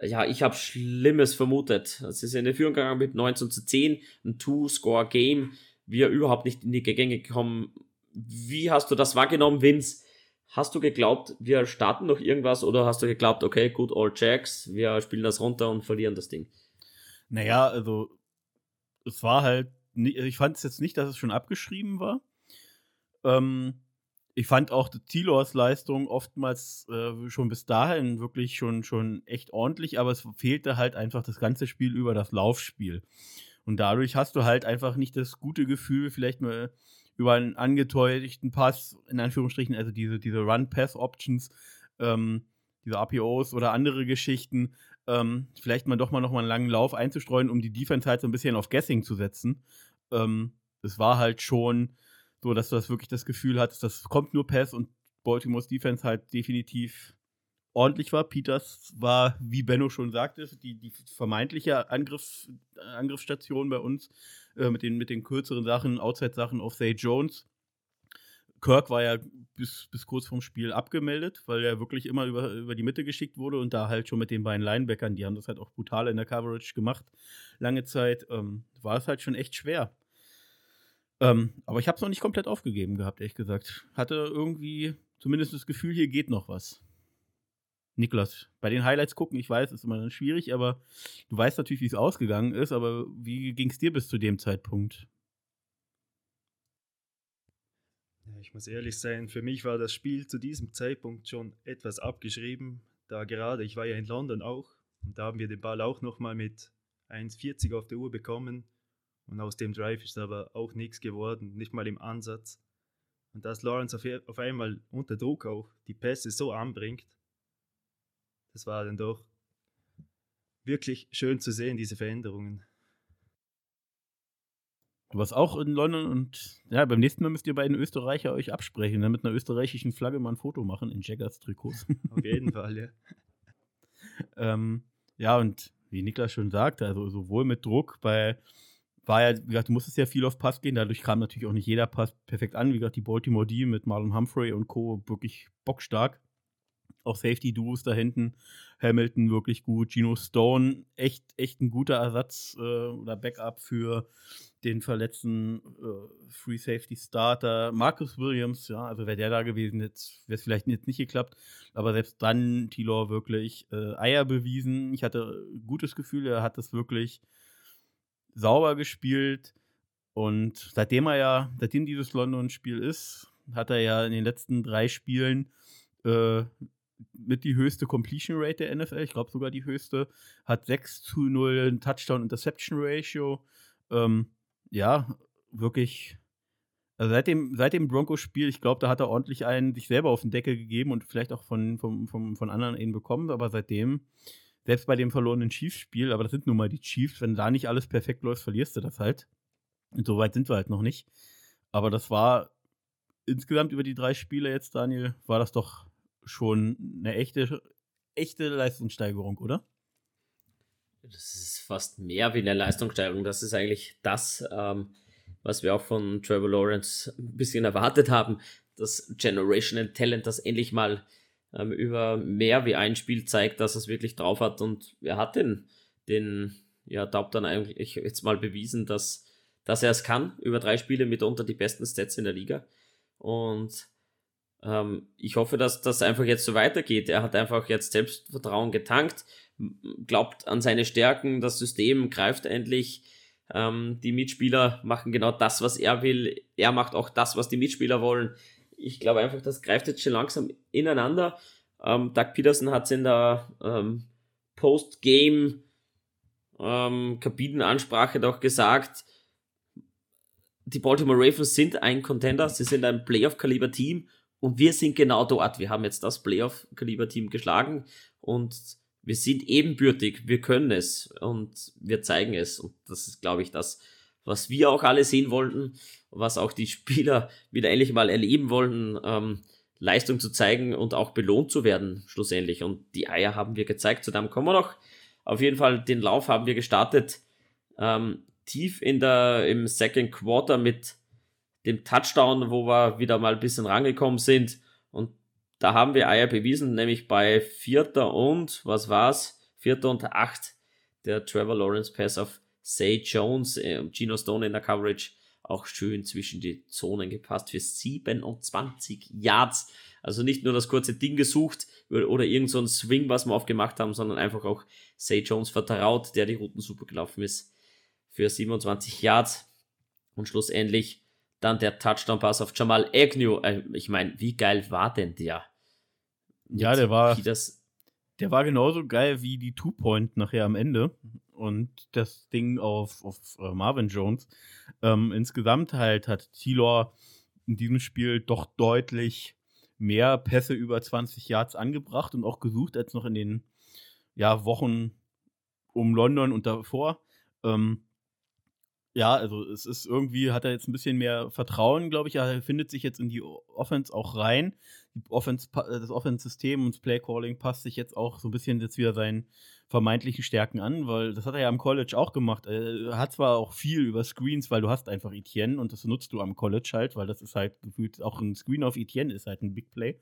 Ja, ich habe Schlimmes vermutet. Es ist in die Führung gegangen mit 19 zu 10, ein Two-Score-Game. Wir überhaupt nicht in die Gänge gekommen. Wie hast du das wahrgenommen, Vince? Hast du geglaubt, wir starten noch irgendwas oder hast du geglaubt, okay, gut, all Jacks, wir spielen das runter und verlieren das Ding? Naja, also es war halt, ich fand es jetzt nicht, dass es schon abgeschrieben war. Ähm, ich fand auch die Tilors Leistung oftmals äh, schon bis dahin wirklich schon, schon echt ordentlich, aber es fehlte halt einfach das ganze Spiel über das Laufspiel. Und dadurch hast du halt einfach nicht das gute Gefühl, vielleicht mal über einen angetäuschten Pass, in Anführungsstrichen, also diese, diese Run-Pass-Options, ähm, diese RPOs oder andere Geschichten, ähm, vielleicht mal doch mal noch mal einen langen Lauf einzustreuen, um die Defense halt so ein bisschen auf Guessing zu setzen. Ähm, das war halt schon so, dass du das wirklich das Gefühl hattest, das kommt nur Pass und Baltimore's Defense halt definitiv ordentlich war. Peters war, wie Benno schon sagte, die, die vermeintliche Angriff, Angriffsstation bei uns äh, mit, den, mit den kürzeren Sachen, Outside-Sachen auf Say Jones. Kirk war ja bis, bis kurz vorm Spiel abgemeldet, weil er wirklich immer über, über die Mitte geschickt wurde und da halt schon mit den beiden Linebackern, die haben das halt auch brutal in der Coverage gemacht, lange Zeit, ähm, war es halt schon echt schwer. Ähm, aber ich habe es noch nicht komplett aufgegeben gehabt, ehrlich gesagt. Hatte irgendwie zumindest das Gefühl, hier geht noch was. Niklas, bei den Highlights gucken, ich weiß, ist immer schwierig, aber du weißt natürlich, wie es ausgegangen ist, aber wie ging es dir bis zu dem Zeitpunkt? Ich muss ehrlich sein, für mich war das Spiel zu diesem Zeitpunkt schon etwas abgeschrieben, da gerade, ich war ja in London auch, und da haben wir den Ball auch nochmal mit 1,40 auf der Uhr bekommen. Und aus dem Drive ist aber auch nichts geworden, nicht mal im Ansatz. Und dass Lawrence auf, auf einmal unter Druck auch die Pässe so anbringt, das war dann doch wirklich schön zu sehen, diese Veränderungen. Du warst auch in London und ja, beim nächsten Mal müsst ihr bei den Österreicher euch absprechen, dann mit einer österreichischen Flagge mal ein Foto machen in Jaggers Trikots. Auf jeden Fall, ja. ähm, ja, und wie Niklas schon sagte, also sowohl mit Druck bei, war ja, wie gesagt, du musstest ja viel auf Pass gehen, dadurch kam natürlich auch nicht jeder Pass perfekt an. Wie gesagt, die Baltimore D mit Marlon Humphrey und Co. wirklich bockstark auch Safety-Duos da hinten. Hamilton wirklich gut. Gino Stone, echt, echt ein guter Ersatz äh, oder Backup für den verletzten äh, Free Safety Starter. Marcus Williams, ja, also wäre der da gewesen, jetzt wäre es vielleicht jetzt nicht geklappt. Aber selbst dann, Tilor wirklich äh, Eier bewiesen. Ich hatte ein gutes Gefühl, er hat das wirklich sauber gespielt. Und seitdem er ja, seitdem dieses London-Spiel ist, hat er ja in den letzten drei Spielen äh, mit die höchste Completion Rate der NFL, ich glaube sogar die höchste, hat 6 zu 0 ein Touchdown-Interception-Ratio. Ähm, ja, wirklich. Also seit dem, seit dem Broncos-Spiel, ich glaube, da hat er ordentlich einen sich selber auf den Deckel gegeben und vielleicht auch von, von, von, von anderen einen bekommen, aber seitdem, selbst bei dem verlorenen Chiefs-Spiel, aber das sind nun mal die Chiefs, wenn da nicht alles perfekt läuft, verlierst du das halt. Und so weit sind wir halt noch nicht. Aber das war insgesamt über die drei Spiele jetzt, Daniel, war das doch schon eine echte, echte Leistungssteigerung, oder? Das ist fast mehr wie eine Leistungssteigerung. Das ist eigentlich das, ähm, was wir auch von Trevor Lawrence ein bisschen erwartet haben. Das Generational Talent, das endlich mal ähm, über mehr wie ein Spiel zeigt, dass es wirklich drauf hat. Und er hat den, den ja, Taub dann eigentlich jetzt mal bewiesen, dass, dass er es kann. Über drei Spiele mitunter die besten Stats in der Liga. Und ähm, ich hoffe, dass das einfach jetzt so weitergeht. Er hat einfach jetzt Selbstvertrauen getankt, glaubt an seine Stärken, das System greift endlich. Ähm, die Mitspieler machen genau das, was er will. Er macht auch das, was die Mitspieler wollen. Ich glaube einfach, das greift jetzt schon langsam ineinander. Ähm, Doug Peterson hat es in der ähm, Post-Game ähm, Kabinenansprache doch gesagt, die Baltimore Ravens sind ein Contender, sie sind ein Playoff-Kaliber-Team und wir sind genau dort. Wir haben jetzt das Playoff-Kaliber-Team geschlagen und wir sind ebenbürtig. Wir können es und wir zeigen es. Und das ist, glaube ich, das, was wir auch alle sehen wollten, was auch die Spieler wieder endlich mal erleben wollten, ähm, Leistung zu zeigen und auch belohnt zu werden, schlussendlich. Und die Eier haben wir gezeigt. Zu dem kommen wir noch. Auf jeden Fall, den Lauf haben wir gestartet. Ähm, tief in der, im Second Quarter mit dem Touchdown, wo wir wieder mal ein bisschen rangekommen sind. Und da haben wir Eier bewiesen, nämlich bei Vierter und, was war's? Vierter und Acht, der Trevor Lawrence Pass auf Say Jones, äh, Gino Stone in der Coverage, auch schön zwischen die Zonen gepasst für 27 Yards. Also nicht nur das kurze Ding gesucht oder irgend so Swing, was wir aufgemacht haben, sondern einfach auch Say Jones vertraut, der die Routen super gelaufen ist, für 27 Yards. Und schlussendlich dann der Touchdown-Pass auf Jamal Agnew. Äh, ich meine, wie geil war denn der? Ja, der war. Der war genauso geil wie die Two-Point nachher am Ende. und das Ding auf, auf äh, Marvin Jones. Ähm, insgesamt halt hat Tilor in diesem Spiel doch deutlich mehr Pässe über 20 Yards angebracht und auch gesucht als noch in den ja, Wochen um London und davor. Ähm, ja, also es ist irgendwie, hat er jetzt ein bisschen mehr Vertrauen, glaube ich. Er findet sich jetzt in die Offense auch rein. Offense, das Offense-System und das Play-Calling passt sich jetzt auch so ein bisschen jetzt wieder seinen vermeintlichen Stärken an, weil das hat er ja am College auch gemacht. Er hat zwar auch viel über Screens, weil du hast einfach Etienne und das nutzt du am College halt, weil das ist halt gefühlt auch ein Screen auf Etienne ist halt ein Big Play.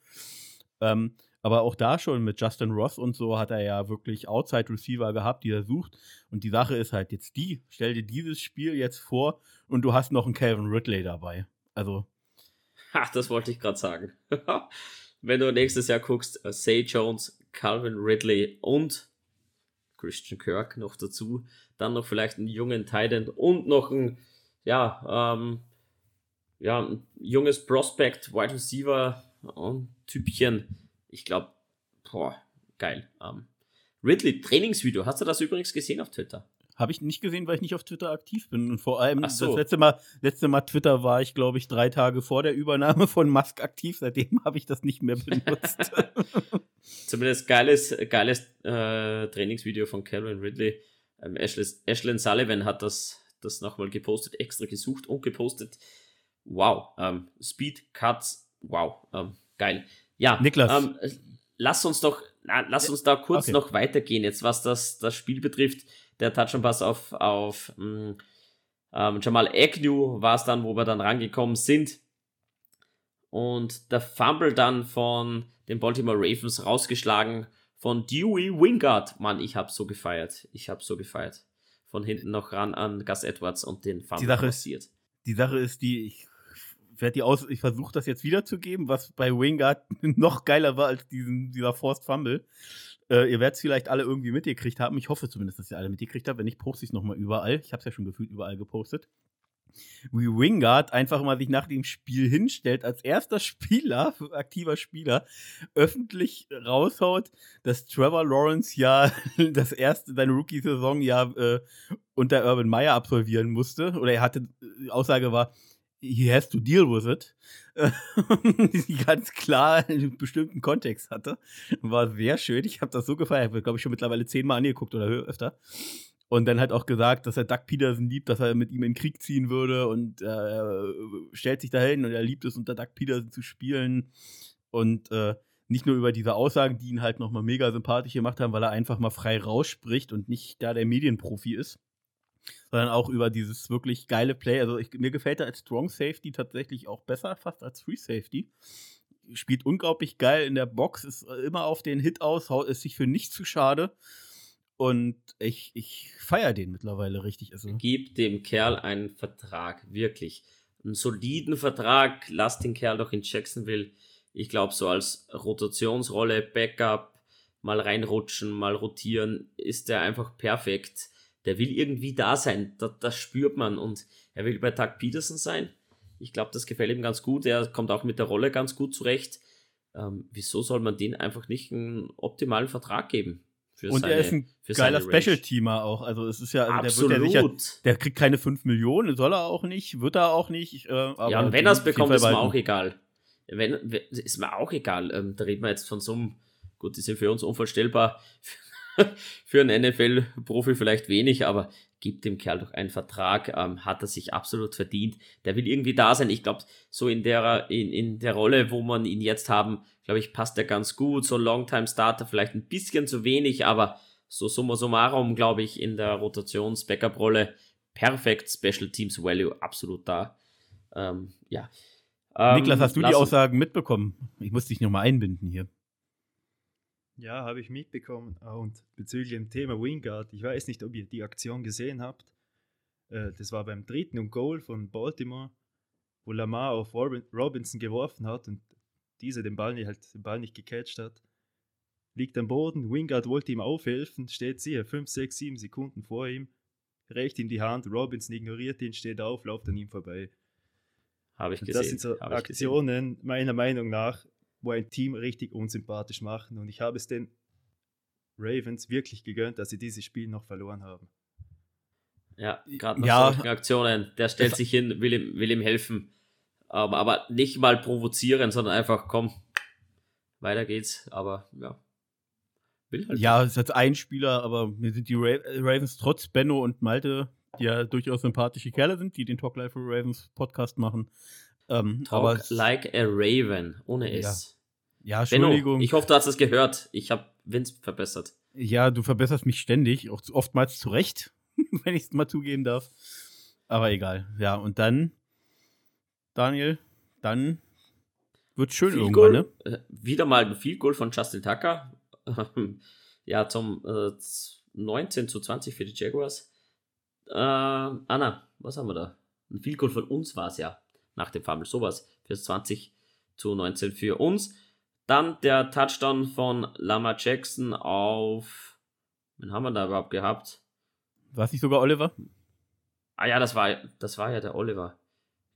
Ähm, aber auch da schon mit Justin Ross und so hat er ja wirklich Outside Receiver gehabt, die er sucht. Und die Sache ist halt jetzt die, stell dir dieses Spiel jetzt vor und du hast noch einen Calvin Ridley dabei. Also. Ach, das wollte ich gerade sagen. Wenn du nächstes Jahr guckst, Say Jones, Calvin Ridley und Christian Kirk noch dazu, dann noch vielleicht einen jungen Titan und noch ein, ja, ähm, ja, ein junges Prospect, Wide Receiver, ein Typchen ich glaube, boah, geil. Ähm, Ridley, Trainingsvideo. Hast du das übrigens gesehen auf Twitter? Habe ich nicht gesehen, weil ich nicht auf Twitter aktiv bin. Und vor allem, so. das letzte Mal, letzte Mal Twitter war ich, glaube ich, drei Tage vor der Übernahme von Musk aktiv. Seitdem habe ich das nicht mehr benutzt. Zumindest geiles, geiles äh, Trainingsvideo von Calvin Ridley. Ähm, Ashlyn Sullivan hat das, das nochmal gepostet, extra gesucht und gepostet. Wow. Ähm, Speed Cuts. Wow. Ähm, geil. Ja, Niklas. Ähm, lass uns doch, na, lass uns da kurz okay. noch weitergehen, jetzt was das, das Spiel betrifft. Der Touchdown-Pass auf, auf mh, mm, ähm, Jamal Agnew war es dann, wo wir dann rangekommen sind. Und der Fumble dann von den Baltimore Ravens rausgeschlagen von Dewey Wingard. Mann, ich hab so gefeiert. Ich hab so gefeiert. Von hinten noch ran an Gus Edwards und den Fumble die Sache passiert. Ist, die Sache ist die, ich werde die aus, ich versuche das jetzt wiederzugeben, was bei Wingard noch geiler war als diesen, dieser Forced Fumble. Äh, ihr werdet es vielleicht alle irgendwie mitgekriegt haben. Ich hoffe zumindest, dass ihr alle mitgekriegt habt. Wenn nicht, poste ich es nochmal überall. Ich habe es ja schon gefühlt überall gepostet. Wie Wingard einfach mal sich nach dem Spiel hinstellt, als erster Spieler, aktiver Spieler, öffentlich raushaut, dass Trevor Lawrence ja das erste, seine Rookie-Saison ja äh, unter Urban Meyer absolvieren musste. Oder er hatte, die Aussage war, he has to deal with it, die ganz klar einen bestimmten Kontext hatte. War sehr schön. Ich habe das so gefeiert. Ich habe, glaube ich, schon mittlerweile zehnmal angeguckt oder öfter. Und dann hat auch gesagt, dass er Doug Peterson liebt, dass er mit ihm in den Krieg ziehen würde und äh, stellt sich dahin und er liebt es, unter Doug Peterson zu spielen. Und äh, nicht nur über diese Aussagen, die ihn halt nochmal mega sympathisch gemacht haben, weil er einfach mal frei rausspricht und nicht da der Medienprofi ist sondern auch über dieses wirklich geile Play. Also ich, mir gefällt er als Strong Safety tatsächlich auch besser, fast als Free Safety. Spielt unglaublich geil in der Box, ist immer auf den Hit aus, ist sich für nichts zu schade. Und ich, ich feiere den mittlerweile richtig. Also. Gib dem Kerl einen Vertrag, wirklich. Einen soliden Vertrag. Lass den Kerl doch in Jacksonville. Ich glaube, so als Rotationsrolle, Backup, mal reinrutschen, mal rotieren, ist der einfach perfekt der will irgendwie da sein. Das, das spürt man. Und er will bei Doug Peterson sein. Ich glaube, das gefällt ihm ganz gut. Er kommt auch mit der Rolle ganz gut zurecht. Ähm, wieso soll man den einfach nicht einen optimalen Vertrag geben? und seine, er ist ein geiler Special-Teamer auch. Also es ist ja, also der, wird ja sicher, der kriegt keine 5 Millionen, soll er auch nicht, wird er auch nicht. Äh, ja, und wenn er es bekommt, ist mir auch egal. Wenn, ist mir auch egal. Ähm, da reden wir jetzt von so einem, gut, die sind für uns unvorstellbar, für einen NFL-Profi vielleicht wenig, aber gibt dem Kerl doch einen Vertrag, ähm, hat er sich absolut verdient. Der will irgendwie da sein. Ich glaube, so in der, in, in der Rolle, wo man ihn jetzt haben, glaube ich, passt er ganz gut. So Longtime-Starter vielleicht ein bisschen zu wenig, aber so summa summarum, glaube ich, in der Rotations-Backup-Rolle perfekt. Special Teams Value absolut da. Ähm, ja. Ähm, Niklas, hast du die Aussagen mitbekommen? Ich muss dich nochmal einbinden hier. Ja, habe ich mitbekommen. Ah, und bezüglich dem Thema Wingard, ich weiß nicht, ob ihr die Aktion gesehen habt. Äh, das war beim dritten und Goal von Baltimore, wo Lamar auf Robinson geworfen hat und dieser den Ball nicht, halt den Ball nicht gecatcht hat. Liegt am Boden, Wingard wollte ihm aufhelfen, steht sie 5, 6, 7 Sekunden vor ihm, reicht ihm die Hand, Robinson ignoriert ihn, steht auf, läuft an ihm vorbei. Habe ich gesehen. das sind so Aktionen, meiner Meinung nach, wo ein Team richtig unsympathisch machen. Und ich habe es den Ravens wirklich gegönnt, dass sie dieses Spiel noch verloren haben. Ja, gerade nach Ja. solchen Aktionen. Der stellt sich hin, will ihm, will ihm helfen. Aber, aber nicht mal provozieren, sondern einfach, komm, weiter geht's. Aber ja. Will halt. Ja, es ist jetzt ein Spieler, aber mir sind die Ra Ravens trotz Benno und Malte, die ja durchaus sympathische Kerle sind, die den Talk Life for Ravens Podcast machen. Ähm, Talk aber like a Raven, ohne S. ja, Benno, Entschuldigung. ich hoffe, du hast es gehört. Ich habe Vince verbessert. Ja, du verbesserst mich ständig, auch oftmals zu Recht, wenn ich es mal zugeben darf. Aber egal. Ja, und dann, Daniel, dann wird schön Field irgendwann, Goal, ne? äh, wieder mal ein Field Goal von Justin Tucker. ja, zum äh, 19 zu 20 für die Jaguars. Äh, Anna, was haben wir da? Ein Field Goal von uns war es ja. Nach dem Fumble, sowas. Fürs 20 zu 19 für uns. Dann der Touchdown von Lama Jackson auf. Wen haben wir da überhaupt gehabt? War es nicht sogar Oliver? Ah ja, das war, das war ja der Oliver.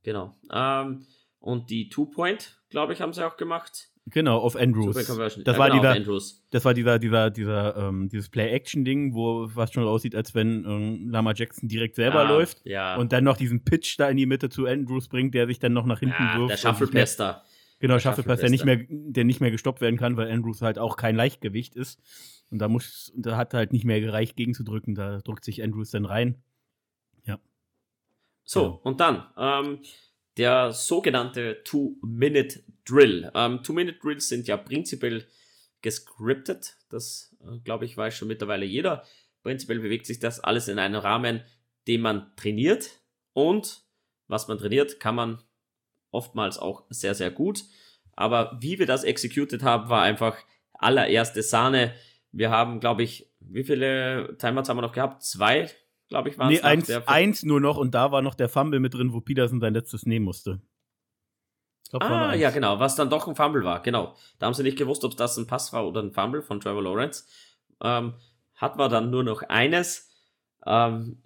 Genau. Ähm, und die Two-Point, glaube ich, haben sie auch gemacht. Genau, auf Andrews. Das Ja, war genau, auf dieser, Andrews. das war dieser, dieser, dieser, ähm, dieses Play-Action-Ding, wo was schon aussieht, als wenn ähm, Lama Jackson direkt selber Ah, läuft Ja. und dann noch diesen Pitch da in die Mitte zu Andrews bringt, der sich dann noch nach hinten ja, wirft. der und nicht mehr- Shuffle da. Genau, Der Shuffle-Pass, der nicht mehr, der nicht mehr gestoppt werden kann, weil Andrews halt auch kein Leichtgewicht ist. Und da muss, da hat halt nicht mehr gereicht, gegenzudrücken. Da drückt sich Andrews dann rein. So, Ja. und dann ähm, der sogenannte Two-Minute-Drill. Ähm, Two-Minute-Drills sind ja prinzipiell gescriptet. Das, äh, glaube ich, weiß schon mittlerweile jeder. Prinzipiell bewegt sich das alles in einem Rahmen, den man trainiert. Und was man trainiert, kann man oftmals auch sehr, sehr gut. Aber wie wir das executed haben, war einfach allererste Sahne. Wir haben, glaube ich, wie viele Timeouts haben wir noch gehabt? Zwei, glaube ich, Nee, es. nach eins, der- eins nur noch und da war noch der Fumble mit drin, wo Peterson sein letztes nehmen musste. Glaub, war Ah, ja, genau, was dann doch ein Fumble war, genau. Da haben sie nicht gewusst, ob das ein Pass war oder ein Fumble von Trevor Lawrence. Ähm, hat man dann nur noch eines. Ähm,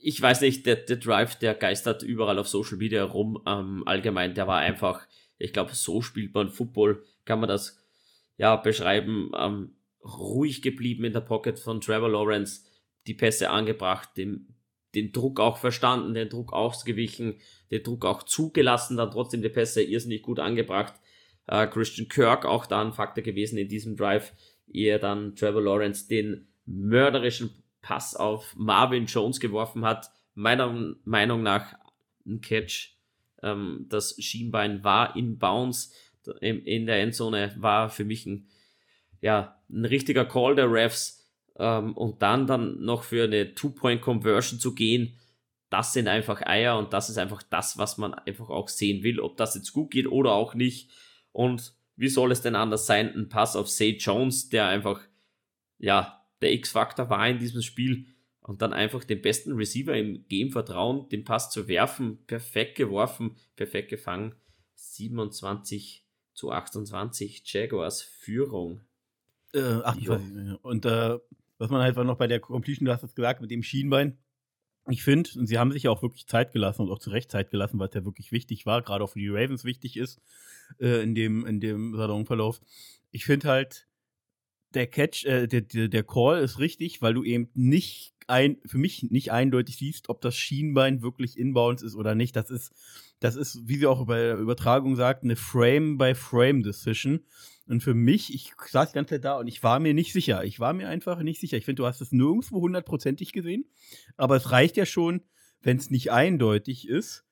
ich weiß nicht, der, der Drive, der geistert überall auf Social Media rum. Ähm, allgemein, der war einfach, ich glaube, so spielt man Football, kann man das ja beschreiben. Ähm, ruhig geblieben in der Pocket von Trevor Lawrence, die Pässe angebracht, den, den Druck auch verstanden, den Druck ausgewichen, den Druck auch zugelassen, dann trotzdem die Pässe irrsinnig gut angebracht. Äh, Christian Kirk auch da ein Faktor gewesen in diesem Drive, ehe dann Trevor Lawrence den mörderischen Pass auf Marvin Jones geworfen hat. Meiner Meinung nach ein Catch. Ähm, das Schienbein war in Bounce in, in der Endzone, war für mich ein, ja, ein richtiger Call der Refs. Ähm, und dann dann noch für eine Two-Point-Conversion zu gehen, das sind einfach Eier und das ist einfach das, was man einfach auch sehen will, ob das jetzt gut geht oder auch nicht. Und wie soll es denn anders sein? Ein Pass auf Say Jones, der einfach, ja, der X-Faktor war in diesem Spiel und dann einfach den besten Receiver im Game vertrauen, den Pass zu werfen, perfekt geworfen, perfekt gefangen. 27 zu 28 Jaguars Führung. Äh, 28. ja. Und äh, was man halt noch bei der Completion, du hast es gesagt, mit dem Schienbein. Ich finde, und sie haben sich ja auch wirklich Zeit gelassen und auch zu Recht Zeit gelassen, weil es ja wirklich wichtig war, gerade auch für die Ravens wichtig ist, äh, in dem, in dem Salonverlauf. Ich finde halt, der Catch, äh, der, der, der Call ist richtig, weil du eben nicht ein, für mich nicht eindeutig siehst, ob das Schienbein wirklich inbounds ist oder nicht. Das ist, das ist, wie sie auch bei der Übertragung sagt, eine Frame-by-Frame-Decision. Und für mich, ich saß die ganze Zeit da und ich war mir nicht sicher. Ich war mir einfach nicht sicher. Ich finde, du hast es nirgendwo hundertprozentig gesehen. Aber es reicht ja schon, wenn es nicht eindeutig ist,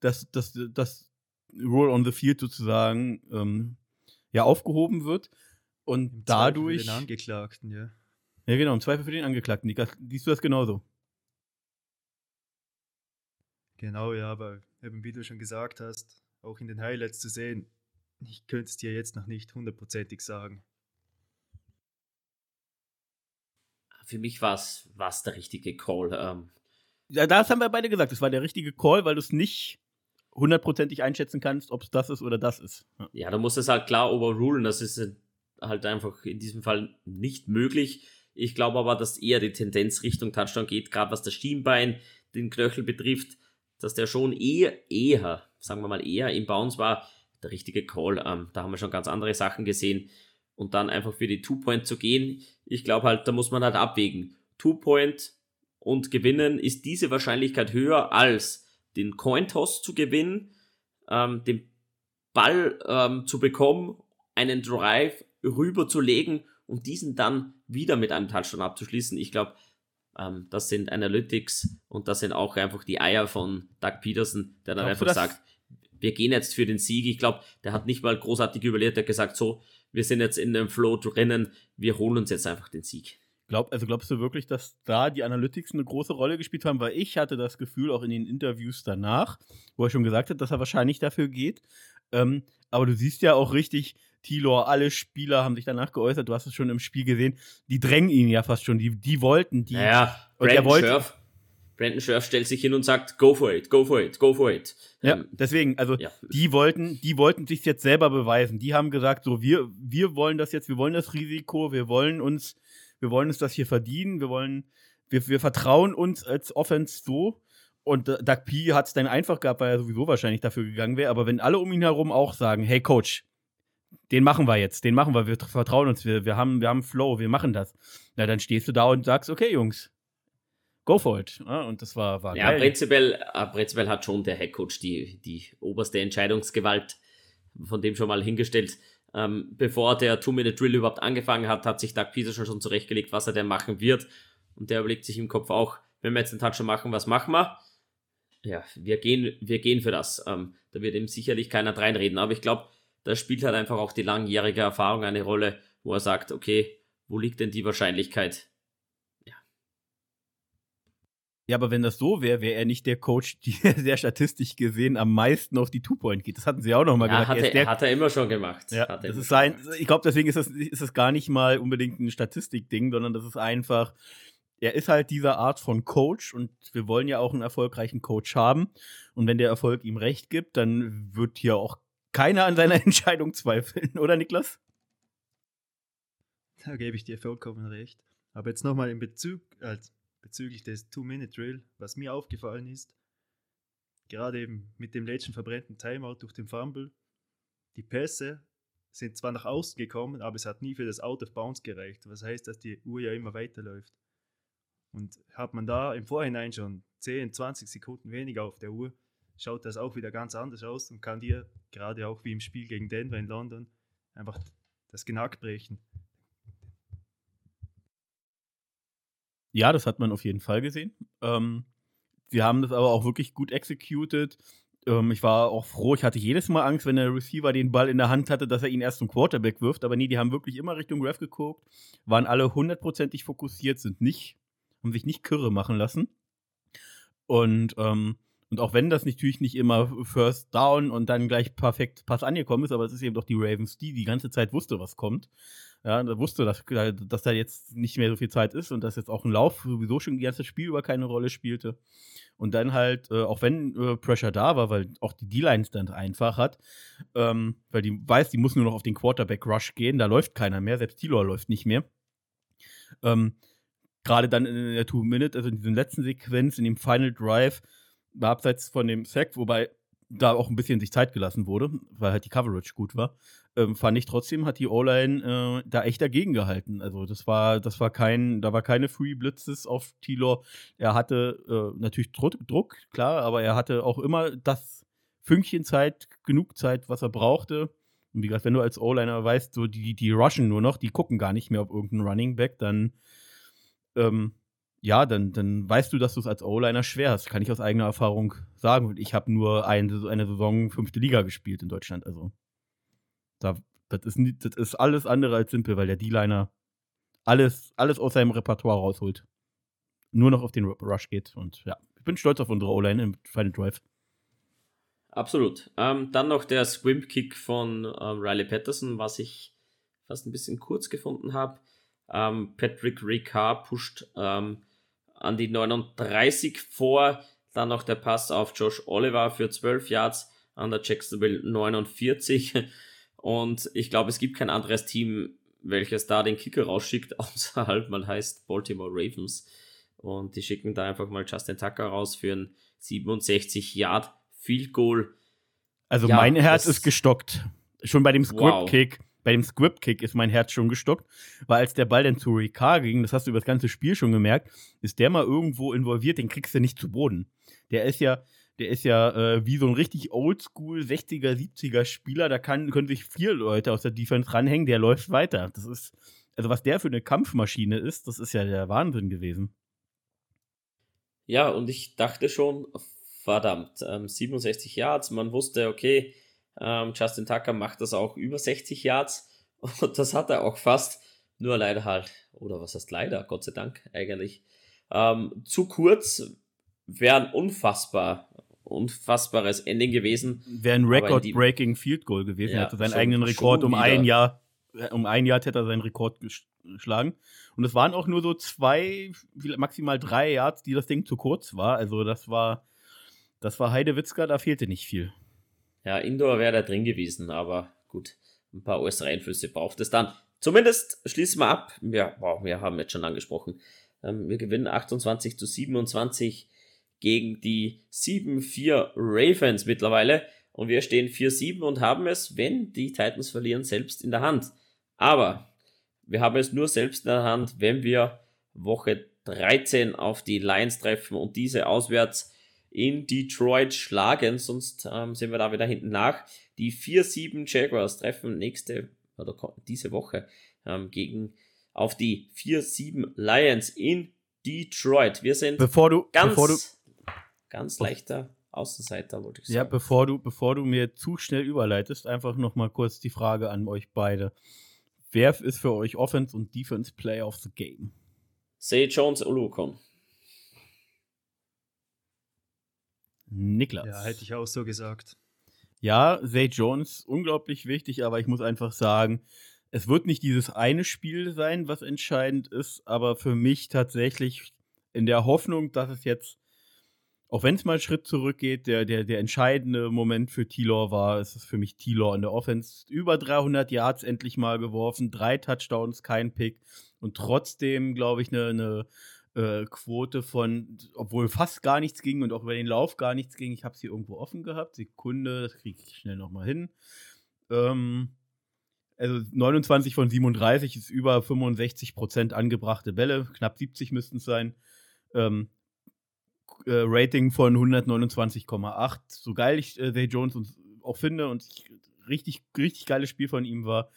dass das dass Roll on the Field sozusagen ähm, ja aufgehoben wird. Und dadurch. Den Angeklagten, ja. Ja, genau, im Zweifel für den Angeklagten. Die- Siehst du das genauso? Genau, ja, aber eben wie du schon gesagt hast, auch in den Highlights zu sehen, ich könnte es dir jetzt noch nicht hundertprozentig sagen. Für mich war es der richtige Call. Ähm, Ja, das haben wir beide gesagt. Das war der richtige Call, weil du es nicht hundertprozentig einschätzen kannst, ob es das ist oder das ist. Ja. Ja, da muss es halt klar overrulen. Das ist halt einfach in diesem Fall nicht möglich. Ich glaube aber, dass eher die Tendenz Richtung Touchdown geht, gerade was das Schienbein, den Knöchel betrifft, dass der schon eher, eher, sagen wir mal eher im Bounce war. Der richtige Call. Ähm, da haben wir schon ganz andere Sachen gesehen. Und dann einfach für die Two-Point zu gehen. Ich glaube halt, da muss man halt abwägen. Two-Point und gewinnen, ist diese Wahrscheinlichkeit höher als den Cointoss zu gewinnen, ähm, den Ball ähm, zu bekommen, einen Drive rüberzulegen und diesen dann wieder mit einem Touchdown abzuschließen. Ich glaube, ähm, das sind Analytics und das sind auch einfach die Eier von Doug Peterson, der dann Glaubst einfach sagt, wir gehen jetzt für den Sieg. Ich glaube, der hat nicht mal großartig überlegt, der hat gesagt, so, wir sind jetzt in dem Flow drinnen, wir holen uns jetzt einfach den Sieg. Glaub, also glaubst du wirklich, dass da die Analytics eine große Rolle gespielt haben? Weil ich hatte das Gefühl, auch in den Interviews danach, wo er schon gesagt hat, dass er wahrscheinlich dafür geht. Ähm, aber du siehst ja auch richtig, Tilor, alle Spieler haben sich danach geäußert, du hast es schon im Spiel gesehen, die drängen ihn ja fast schon, die, die wollten, die. Ja, und er wollte. Scherf, Brandon Scherf stellt sich hin und sagt, go for it, go for it, go for it. Ja, ähm, deswegen, also ja. die wollten, die wollten sich jetzt selber beweisen. Die haben gesagt, so, wir, wir wollen das jetzt, wir wollen das Risiko, wir wollen uns, wir wollen uns das hier verdienen, wir wollen, wir, wir vertrauen uns als Offense so. Und Doug P hat es dann einfach gehabt, weil er sowieso wahrscheinlich dafür gegangen wäre. Aber wenn alle um ihn herum auch sagen, hey Coach, den machen wir jetzt, den machen wir, wir vertrauen uns, wir, wir, haben, wir haben Flow, wir machen das. Na, dann stehst du da und sagst, okay, Jungs, go for it. Ja, und das war, war ja, geil. Prinzipiell, äh, prinzipiell hat schon der Headcoach die, die oberste Entscheidungsgewalt von dem schon mal hingestellt. Ähm, bevor der Two-Minute-Drill überhaupt angefangen hat, hat sich Doug Peterson schon zurechtgelegt, was er denn machen wird. Und der überlegt sich im Kopf auch, wenn wir jetzt den Touchdown machen, was machen wir? Ja, wir gehen, wir gehen für das. Ähm, da wird ihm sicherlich keiner reinreden. Aber ich glaube, da spielt halt einfach auch die langjährige Erfahrung eine Rolle, wo er sagt, okay, wo liegt denn die Wahrscheinlichkeit? Ja. Ja, aber wenn das so wäre, wäre er nicht der Coach, der sehr statistisch gesehen am meisten auf die Two-Point geht. Das hatten sie auch noch mal ja, gesagt. Hat er, der, hat er immer schon gemacht. Ja, das ist sein, ich glaube, deswegen ist das, ist das gar nicht mal unbedingt ein Statistik-Ding, sondern das ist einfach, er ist halt dieser Art von Coach und wir wollen ja auch einen erfolgreichen Coach haben. Und wenn der Erfolg ihm recht gibt, dann wird hier auch keiner an seiner Entscheidung zweifeln, oder Niklas? Da gebe ich dir vollkommen recht. Aber jetzt nochmal in Bezug, äh, bezüglich des Two-Minute-Drill, was mir aufgefallen ist, gerade eben mit dem letzten verbrennten Timeout durch den Fumble, die Pässe sind zwar nach außen gekommen, aber es hat nie für das Out of Bounds gereicht. Was heißt, dass die Uhr ja immer weiterläuft. Und hat man da im Vorhinein schon 10, 20 Sekunden weniger auf der Uhr, schaut das auch wieder ganz anders aus und kann dir, gerade auch wie im Spiel gegen Denver in London, einfach das Genack brechen. Ja, das hat man auf jeden Fall gesehen. Ähm, sie haben das aber auch wirklich gut executed. Ähm, ich war auch froh, ich hatte jedes Mal Angst, wenn der Receiver den Ball in der Hand hatte, dass er ihn erst zum Quarterback wirft. Aber nee, die haben wirklich immer Richtung Ref geguckt, waren alle hundertprozentig fokussiert, sind nicht, haben sich nicht Kürre machen lassen. Und ähm, und auch wenn das natürlich nicht immer First Down und dann gleich perfekt Pass angekommen ist, aber es ist eben doch die Ravens, die die ganze Zeit wusste, was kommt. Ja, wusste, dass, dass da jetzt nicht mehr so viel Zeit ist und dass jetzt auch ein Lauf sowieso schon die ganze Spiel über keine Rolle spielte. Und dann halt, äh, auch wenn äh, Pressure da war, weil auch die D-Line es dann einfach hat, ähm, weil die weiß, die muss nur noch auf den Quarterback-Rush gehen, da läuft keiner mehr, selbst Tilor läuft nicht mehr. Ähm, Gerade dann in der Two-Minute, also in dieser letzten Sequenz, in dem Final Drive, abseits von dem Sack, wobei da auch ein bisschen sich Zeit gelassen wurde, weil halt die Coverage gut war, ähm, fand ich trotzdem, hat die O-Line äh, da echt dagegen gehalten. Also das war, das war kein, da war keine Free Blitzes auf Tilor. Er hatte äh, natürlich Druck, klar, aber er hatte auch immer das Fünkchen Zeit, genug Zeit, was er brauchte. Und wie gesagt, wenn du als O-Liner weißt, so die, die rushen nur noch, die gucken gar nicht mehr auf irgendeinen Running Back, dann ähm, ja, dann, dann weißt du, dass du es als O-Liner schwer hast. Kann ich aus eigener Erfahrung sagen. Ich habe nur eine, eine Saison fünfte Liga gespielt in Deutschland. Also, da, das, ist, das ist alles andere als simpel, weil der D-Liner alles, alles aus seinem Repertoire rausholt. Nur noch auf den Rush geht. Und ja, ich bin stolz auf unsere O-Line im Final Drive. Absolut. Ähm, dann noch der Swim-Kick von ähm, Riley Patterson, was ich fast ein bisschen kurz gefunden habe. Ähm, Patrick Ricard pusht ähm, an die 39 vor. Dann noch der Pass auf Josh Oliver für 12 Yards an der Jacksonville 49. Und ich glaube, es gibt kein anderes Team, welches da den Kicker rausschickt, außer halt man heißt Baltimore Ravens. Und die schicken da einfach mal Justin Tucker raus für ein 67 Yard Field Goal. Also ja, mein Herz ist gestockt. Schon bei dem Script Kick. Wow bei dem Script-Kick ist mein Herz schon gestockt, weil als der Ball dann zu Ricard ging, das hast du über das ganze Spiel schon gemerkt, ist der mal irgendwo involviert, den kriegst du nicht zu Boden. Der ist ja, der ist ja äh, wie so ein richtig oldschool 60er, 70er Spieler, da kann, können sich vier Leute aus der Defense ranhängen, der läuft weiter. Das ist, also was der für eine Kampfmaschine ist, das ist ja der Wahnsinn gewesen. Ja, und ich dachte schon, verdammt, ähm, 67 Yards, man wusste, okay, ähm, Justin Tucker macht das auch über 60 Yards und das hat er auch fast, nur leider halt, oder was heißt leider, Gott sei Dank eigentlich, ähm, zu kurz, wäre ein unfassbar, unfassbares Ending gewesen. Wäre ein Record-Breaking Field Goal gewesen, ja, er hatte seinen eigenen Rekord um ein Jahr, äh, um ein Jahr hätte er seinen Rekord geschlagen. Und es waren auch nur so zwei, maximal drei Yards, die das Ding zu kurz war. Also das war, das war Heidewitzka, da fehlte nicht viel. Ja, Indoor wäre da drin gewesen, aber gut, ein paar äußere Einflüsse braucht es dann. Zumindest schließen wir ab. Ja, wow, wir haben jetzt schon angesprochen. Ähm, wir gewinnen 28 zu 27 gegen die 7-4 Ravens mittlerweile. Und wir stehen 4-7 und haben es, wenn die Titans verlieren, selbst in der Hand. Aber wir haben es nur selbst in der Hand, wenn wir Woche 13 auf die Lions treffen und diese auswärts in Detroit schlagen, sonst ähm, sind wir da wieder hinten nach. Die 4-7 Jaguars treffen nächste oder diese Woche ähm, gegen auf die 4-7 Lions in Detroit. Wir sind bevor du, ganz, bevor du, ganz leichter Außenseiter, wollte ich sagen. Ja, bevor du, bevor du mir zu schnell überleitest, einfach noch mal kurz die Frage an euch beide. Wer ist für euch Offense und Defense Player of the Game? Say Jones Olukon. Niklas. Ja, hätte ich auch so gesagt. Ja, Zay Jones, unglaublich wichtig, aber ich muss einfach sagen, es wird nicht dieses eine Spiel sein, was entscheidend ist, aber für mich tatsächlich in der Hoffnung, dass es jetzt, auch wenn es mal einen Schritt zurückgeht, der, der, der entscheidende Moment für Tilor war, ist es für mich Tilor in der Offense. Über 300 Yards endlich mal geworfen, drei Touchdowns, kein Pick und trotzdem, glaube ich, eine, eine äh, Quote von, obwohl fast gar nichts ging und auch über den Lauf gar nichts ging. Ich habe sie irgendwo offen gehabt. Sekunde, das kriege ich schnell nochmal hin. Ähm, also 29 von 37 ist über 65 Prozent angebrachte Bälle, knapp 70 müssten es sein. Ähm, äh, Rating von 129,8. So geil ich äh, Zay Jones auch finde und ich, richtig, richtig geiles Spiel von ihm war,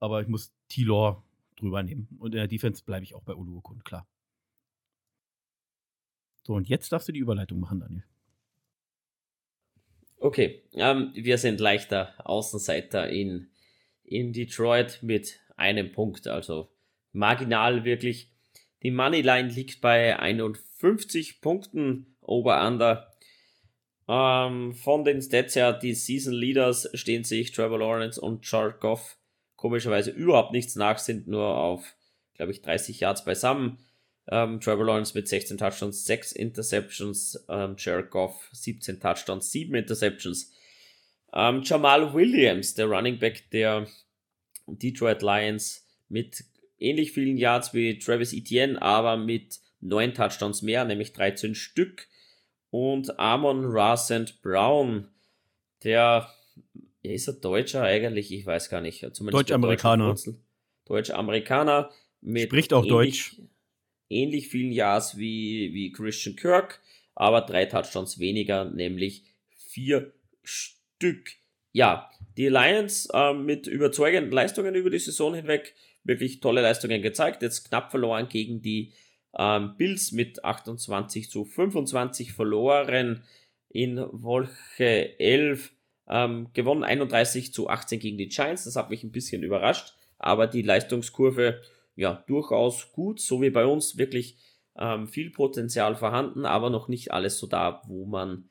aber ich muss T-Law drüber nehmen. Und in der Defense bleibe ich auch bei Oluokun, klar. So, und jetzt darfst du die Überleitung machen, Daniel. Okay, ähm, wir sind leichter Außenseiter in, in Detroit mit einem Punkt, also marginal wirklich. Die Moneyline liegt bei 51 Punkten over-under. Ähm, von den Stats her, die Season Leaders stehen sich Trevor Lawrence und Goff komischerweise überhaupt nichts nach, sind nur auf, glaube ich, 30 Yards beisammen. Ähm, Trevor Lawrence mit 16 Touchdowns, 6 Interceptions, ähm, Jared Goff 17 Touchdowns, 7 Interceptions. Ähm, Jamal Williams, der Running Back der Detroit Lions, mit ähnlich vielen Yards wie Travis Etienne, aber mit 9 Touchdowns mehr, nämlich 13 Stück. Und Amon Rasant Brown, der, ja, ist er Deutscher eigentlich? Ich weiß gar nicht. Deutsch-Amerikaner. Deutsch-Amerikaner. Spricht auch Deutsch ähnlich vielen Yards wie, wie Christian Kirk, aber drei Touchdowns weniger, nämlich vier Stück. Ja, die Lions äh, mit überzeugenden Leistungen über die Saison hinweg, wirklich tolle Leistungen gezeigt, jetzt knapp verloren gegen die ähm, Bills mit 28 zu 25 verloren. In Woche 11, ähm, gewonnen 31 zu 18 gegen die Giants, das hat mich ein bisschen überrascht, aber die Leistungskurve ja, durchaus gut, so wie bei uns, wirklich ähm, viel Potenzial vorhanden, aber noch nicht alles so da, wo man,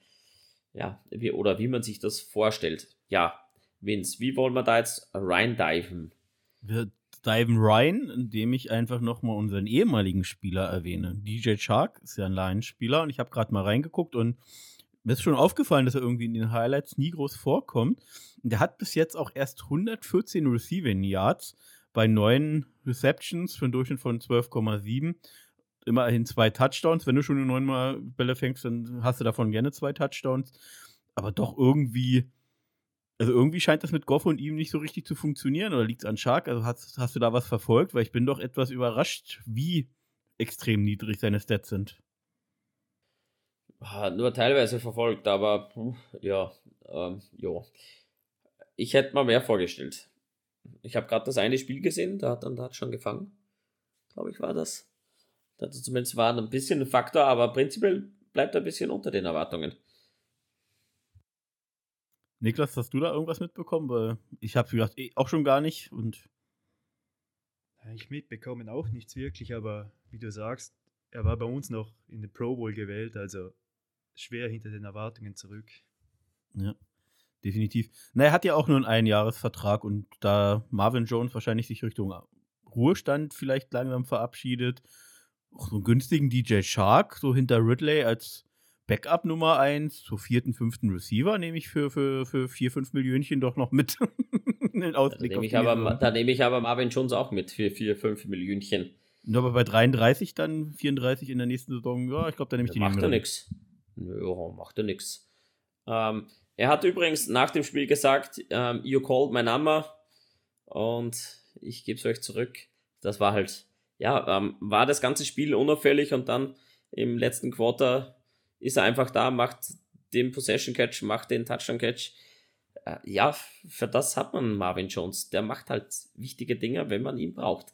ja, wie, oder wie man sich das vorstellt. Ja, Vince, wie wollen wir da jetzt reindiven? Wir diven rein, indem ich einfach nochmal unseren ehemaligen Spieler erwähne. DJ Shark ist ja ein Lions-Spieler und ich habe gerade mal reingeguckt und mir ist schon aufgefallen, dass er irgendwie in den Highlights nie groß vorkommt. Der hat bis jetzt auch erst 114 Receiving Yards bei neun Receptions für einen Durchschnitt von 12,7. Immerhin zwei Touchdowns. Wenn du schon neunmal Bälle fängst, dann hast du davon gerne zwei Touchdowns. Aber doch irgendwie, also irgendwie scheint das mit Goff und ihm nicht so richtig zu funktionieren oder liegt es an Shark? Also hast, hast du da was verfolgt? Weil ich bin doch etwas überrascht, wie extrem niedrig seine Stats sind. Nur teilweise verfolgt, aber ja, ähm, ja. Ich hätte mal mehr vorgestellt. Ich habe gerade das eine Spiel gesehen, da hat dann da schon gefangen. Glaube ich, war das. Das zumindest war ein bisschen ein Faktor, aber prinzipiell bleibt er ein bisschen unter den Erwartungen. Niklas, hast du da irgendwas mitbekommen? Weil ich habe gedacht, eh, auch schon gar nicht. Und ich mitbekommen auch nichts wirklich, aber wie du sagst, er war bei uns noch in den Pro Bowl gewählt, also schwer hinter den Erwartungen zurück. Ja, definitiv. Na, er hat ja auch nur einen Einjahresvertrag und da Marvin Jones wahrscheinlich sich Richtung Ruhestand vielleicht langsam verabschiedet, auch so einen günstigen DJ Shark, so hinter Ridley als Backup Nummer 1 zur vierten, fünften Receiver nehme ich für, für, für 4, 5 Millionchen doch noch mit. da nehme ich, aber, da nehm ich aber Marvin Jones auch mit für 4, 5 Millionchen. Nur aber bei 33 dann, 34 in der nächsten Saison, ja, ich glaube, da nehme ich die Macht er nix. Ja, macht er nix. Ähm, er hat übrigens nach dem Spiel gesagt, ähm, you called my number und ich gebe es euch zurück. Das war halt, ja, ähm, war das ganze Spiel unauffällig und dann im letzten Quarter ist er einfach da, macht den Possession Catch, macht den Touchdown Catch. Äh, ja, für das hat man Marvin Jones. Der macht halt wichtige Dinge, wenn man ihn braucht.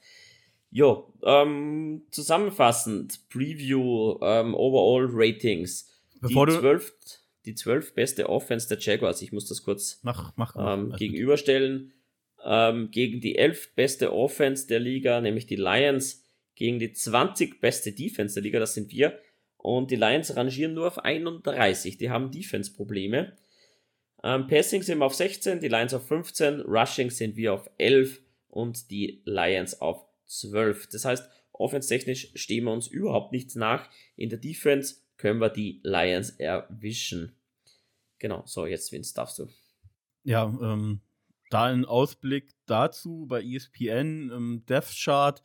Jo, ähm, zusammenfassend, Preview, ähm, Overall Ratings. Bevor die, zwölf, die zwölf beste Offense der Jaguars, ich muss das kurz mach, mach, ähm, gegenüberstellen, ähm, gegen die elf beste Offense der Liga, nämlich die Lions, gegen die 20 beste Defense der Liga, das sind wir, und die Lions rangieren nur auf 31. Die haben Defense-Probleme. Ähm, Passing sind wir auf 16, die Lions auf 15, Rushing sind wir auf 11 und die Lions auf 12. Das heißt, offense-technisch stehen wir uns überhaupt nichts nach. In der Defense können wir die Lions erwischen. Genau, so jetzt, Vince, darfst du. Ja, ähm, da ein Ausblick dazu bei ESPN im Death Chart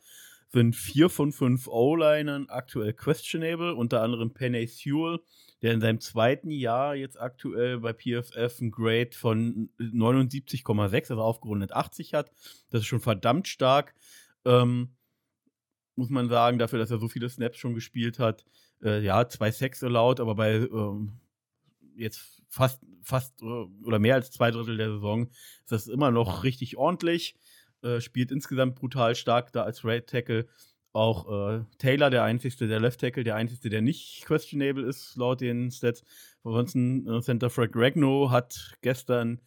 sind vier von fünf O-Linern aktuell questionable, unter anderem Penny Sewell, der in seinem zweiten Jahr jetzt aktuell bei PFF ein Grade von 79,6, also aufgerundet 80 hat. Das ist schon verdammt stark. Ähm, muss man sagen, dafür, dass er so viele Snaps schon gespielt hat. Äh, ja, zwei Sex allowed, aber bei ähm, jetzt fast, fast äh, oder mehr als zwei Drittel der Saison ist das immer noch richtig ordentlich. Äh, spielt insgesamt brutal stark da als Right Tackle. Auch äh, Taylor, der einzigste, der Left Tackle, der einzigste, der nicht questionable ist, laut den Stats. Ansonsten äh, Center Frank Regno hat gestern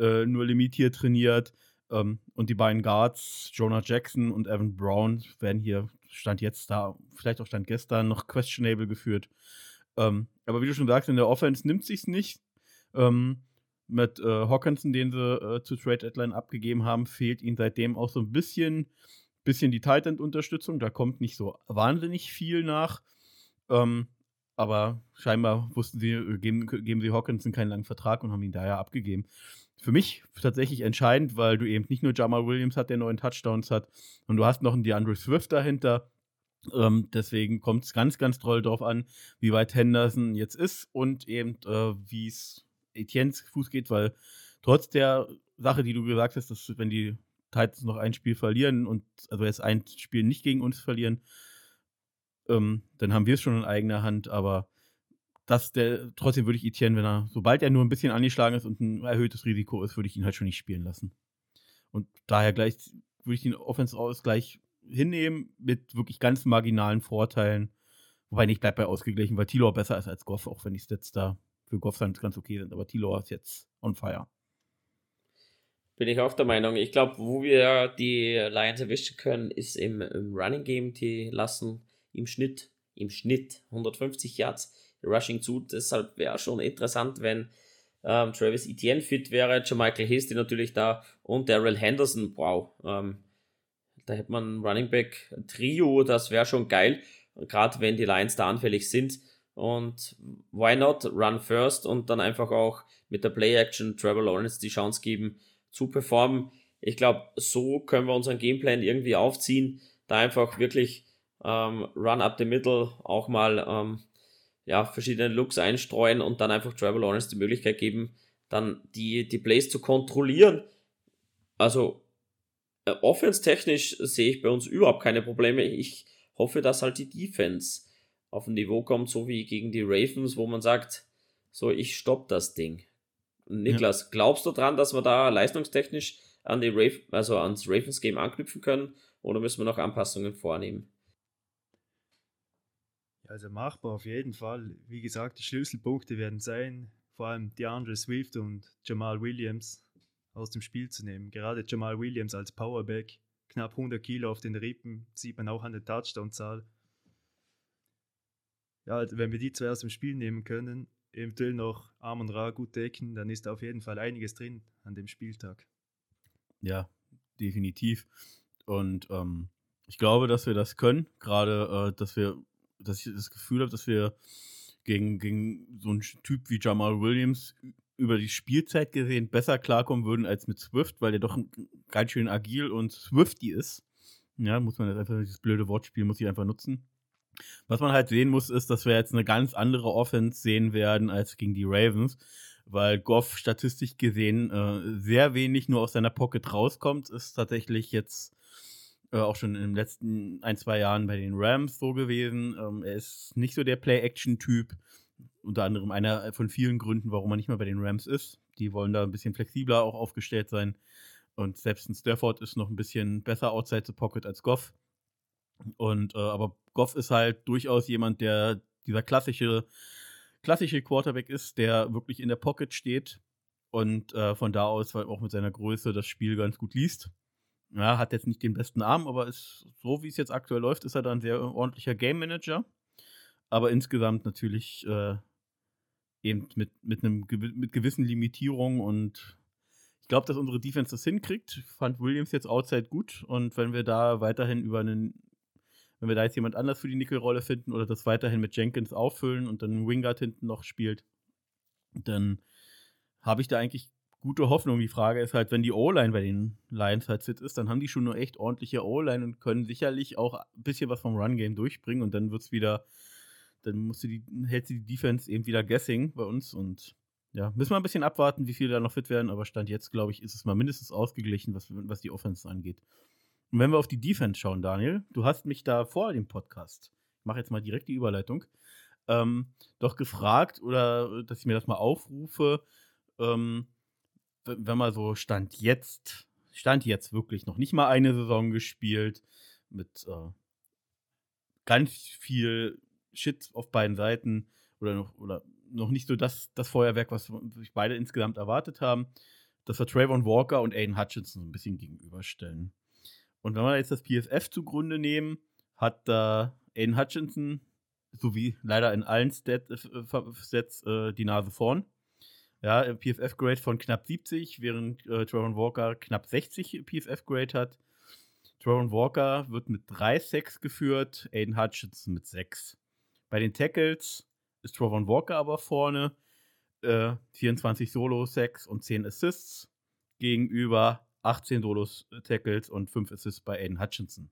äh, nur limitiert trainiert. Ähm, und die beiden Guards, Jonah Jackson und Evan Brown, werden hier, stand jetzt da, vielleicht auch stand gestern, noch questionable geführt. Ähm, aber wie du schon sagst, in der Offense nimmt sich's nicht. Ähm, mit äh, Hawkinson, den sie äh, zu Trade Deadline abgegeben haben, fehlt ihnen seitdem auch so ein bisschen, bisschen die Tight End Unterstützung. Da kommt nicht so wahnsinnig viel nach. Ähm, aber scheinbar wussten sie, äh, geben, geben sie Hawkinson keinen langen Vertrag und haben ihn daher abgegeben. Für mich tatsächlich entscheidend, weil du eben nicht nur Jamal Williams hat, der neun Touchdowns hat, und du hast noch einen DeAndre Swift dahinter. Ähm, deswegen kommt es ganz, ganz toll darauf an, wie weit Henderson jetzt ist und eben äh, wie es Etiennes Fuß geht, weil trotz der Sache, die du gesagt hast, dass wenn die Titans noch ein Spiel verlieren und also jetzt ein Spiel nicht gegen uns verlieren, ähm, dann haben wir es schon in eigener Hand, aber dass der, trotzdem würde ich Etienne, wenn er, sobald er nur ein bisschen angeschlagen ist und ein erhöhtes Risiko ist, würde ich ihn halt schon nicht spielen lassen. Und daher gleich würde ich den Offense-Ausgleich hinnehmen mit wirklich ganz marginalen Vorteilen. Wobei nicht bleibt bei ausgeglichen, weil Tilo besser ist als Goff, auch wenn die Stats da für Goffland ganz okay sind. Aber Tilo ist jetzt on fire. Bin ich auch der Meinung. Ich glaube, wo wir die Lions erwischen können, ist im, im Running Game. Die lassen im Schnitt, im Schnitt 150 Yards Rushing zu. Deshalb wäre schon interessant, wenn ähm, Travis Etienne fit wäre, Michael Hasty natürlich da und Daryl Henderson. Wow. Ähm, da hätte man ein Running Back Trio, das wäre schon geil. Gerade wenn die Lions da anfällig sind. Und why not run first und dann einfach auch mit der Play-Action Trevor Lawrence die Chance geben zu performen. Ich glaube, so können wir unseren Gameplan irgendwie aufziehen, da einfach wirklich ähm, Run up the middle auch mal ähm, ja, verschiedene Looks einstreuen und dann einfach Trevor Lawrence die Möglichkeit geben, dann die, die Plays zu kontrollieren. Also, äh, offense-technisch sehe ich bei uns überhaupt keine Probleme. Ich hoffe, dass halt die Defense auf ein Niveau kommt, so wie gegen die Ravens, wo man sagt, so, ich stopp das Ding. Niklas, ja. glaubst du dran, dass wir da leistungstechnisch an die Rav also ans Ravens Game anknüpfen können oder müssen wir noch Anpassungen vornehmen? Also machbar auf jeden Fall. Wie gesagt, die Schlüsselpunkte werden sein, vor allem DeAndre Swift und Jamal Williams aus dem Spiel zu nehmen. Gerade Jamal Williams als Powerback, knapp 100 Kilo auf den Rippen, sieht man auch an der Touchdown-Zahl. Ja, also wenn wir die zwei aus dem Spiel nehmen können, eventuell noch Amon Ra gut decken, dann ist auf jeden Fall einiges drin an dem Spieltag. Ja, definitiv. Und ähm, ich glaube, dass wir das können. Gerade, äh, dass wir, dass ich das Gefühl habe, dass wir gegen, gegen so einen Typ wie Jamal Williams über die Spielzeit gesehen besser klarkommen würden als mit Swift, weil der doch ganz schön agil und swifty ist. Ja, muss man jetzt einfach dieses blöde Wortspiel muss ich einfach nutzen. Was man halt sehen muss, ist, dass wir jetzt eine ganz andere Offense sehen werden als gegen die Ravens, weil Goff statistisch gesehen äh, sehr wenig nur aus seiner Pocket rauskommt, ist tatsächlich jetzt äh, auch schon in den letzten ein, zwei Jahren bei den Rams so gewesen. Ähm, er ist nicht so der Play-Action-Typ. Unter anderem einer von vielen Gründen, warum er nicht mehr bei den Rams ist. Die wollen da ein bisschen flexibler auch aufgestellt sein. Und selbst ein Stafford ist noch ein bisschen besser outside the pocket als Goff. Und äh, aber Goff ist halt durchaus jemand, der dieser klassische, klassische Quarterback ist, der wirklich in der Pocket steht und äh, von da aus halt auch mit seiner Größe das Spiel ganz gut liest. Ja, hat jetzt nicht den besten Arm, aber ist so wie es jetzt aktuell läuft, ist er dann ein sehr ordentlicher Game Manager. Aber insgesamt natürlich äh, eben mit, mit, einem, mit gewissen Limitierungen und ich glaube, dass unsere Defense das hinkriegt. Fand Williams jetzt outside gut und wenn wir da weiterhin über einen wenn wir da jetzt jemand anders für die Nickelrolle finden oder das weiterhin mit Jenkins auffüllen und dann Wingard hinten noch spielt, dann habe ich da eigentlich gute Hoffnung. Die Frage ist halt, wenn die O-Line bei den Lions halt fit ist, dann haben die schon eine echt ordentliche O-Line und können sicherlich auch ein bisschen was vom Run-Game durchbringen und dann wird es wieder, dann musst du die, hält die Defense eben wieder guessing bei uns und ja, müssen wir ein bisschen abwarten, wie viele da noch fit werden, aber Stand jetzt, glaube ich, ist es mal mindestens ausgeglichen, was, was die Offense angeht. Und wenn wir auf die Defense schauen, Daniel, du hast mich da vor dem Podcast, ich mache jetzt mal direkt die Überleitung, ähm, doch gefragt oder dass ich mir das mal aufrufe, ähm, wenn man so Stand jetzt, Stand jetzt wirklich noch nicht mal eine Saison gespielt, mit äh, ganz viel Shit auf beiden Seiten oder noch, oder noch nicht so das, das Feuerwerk, was sich beide insgesamt erwartet haben, dass wir Trayvon Walker und Aiden Hutchinson so ein bisschen gegenüberstellen. Und wenn wir jetzt das PFF zugrunde nehmen, hat da äh, Aiden Hutchinson, sowie leider in allen Stat, äh, Sets, äh, die Nase vorn. Ja, PFF-Grade von knapp 70, während äh, Trevor Walker knapp 60 PFF-Grade hat. Trevor Walker wird mit 3 Sacks geführt, Aiden Hutchinson mit 6. Bei den Tackles ist Trevor Walker aber vorne. Äh, 24 Solo-Sacks und 10 Assists gegenüber 18 Solos-Tackles und 5 Assists bei Aiden Hutchinson.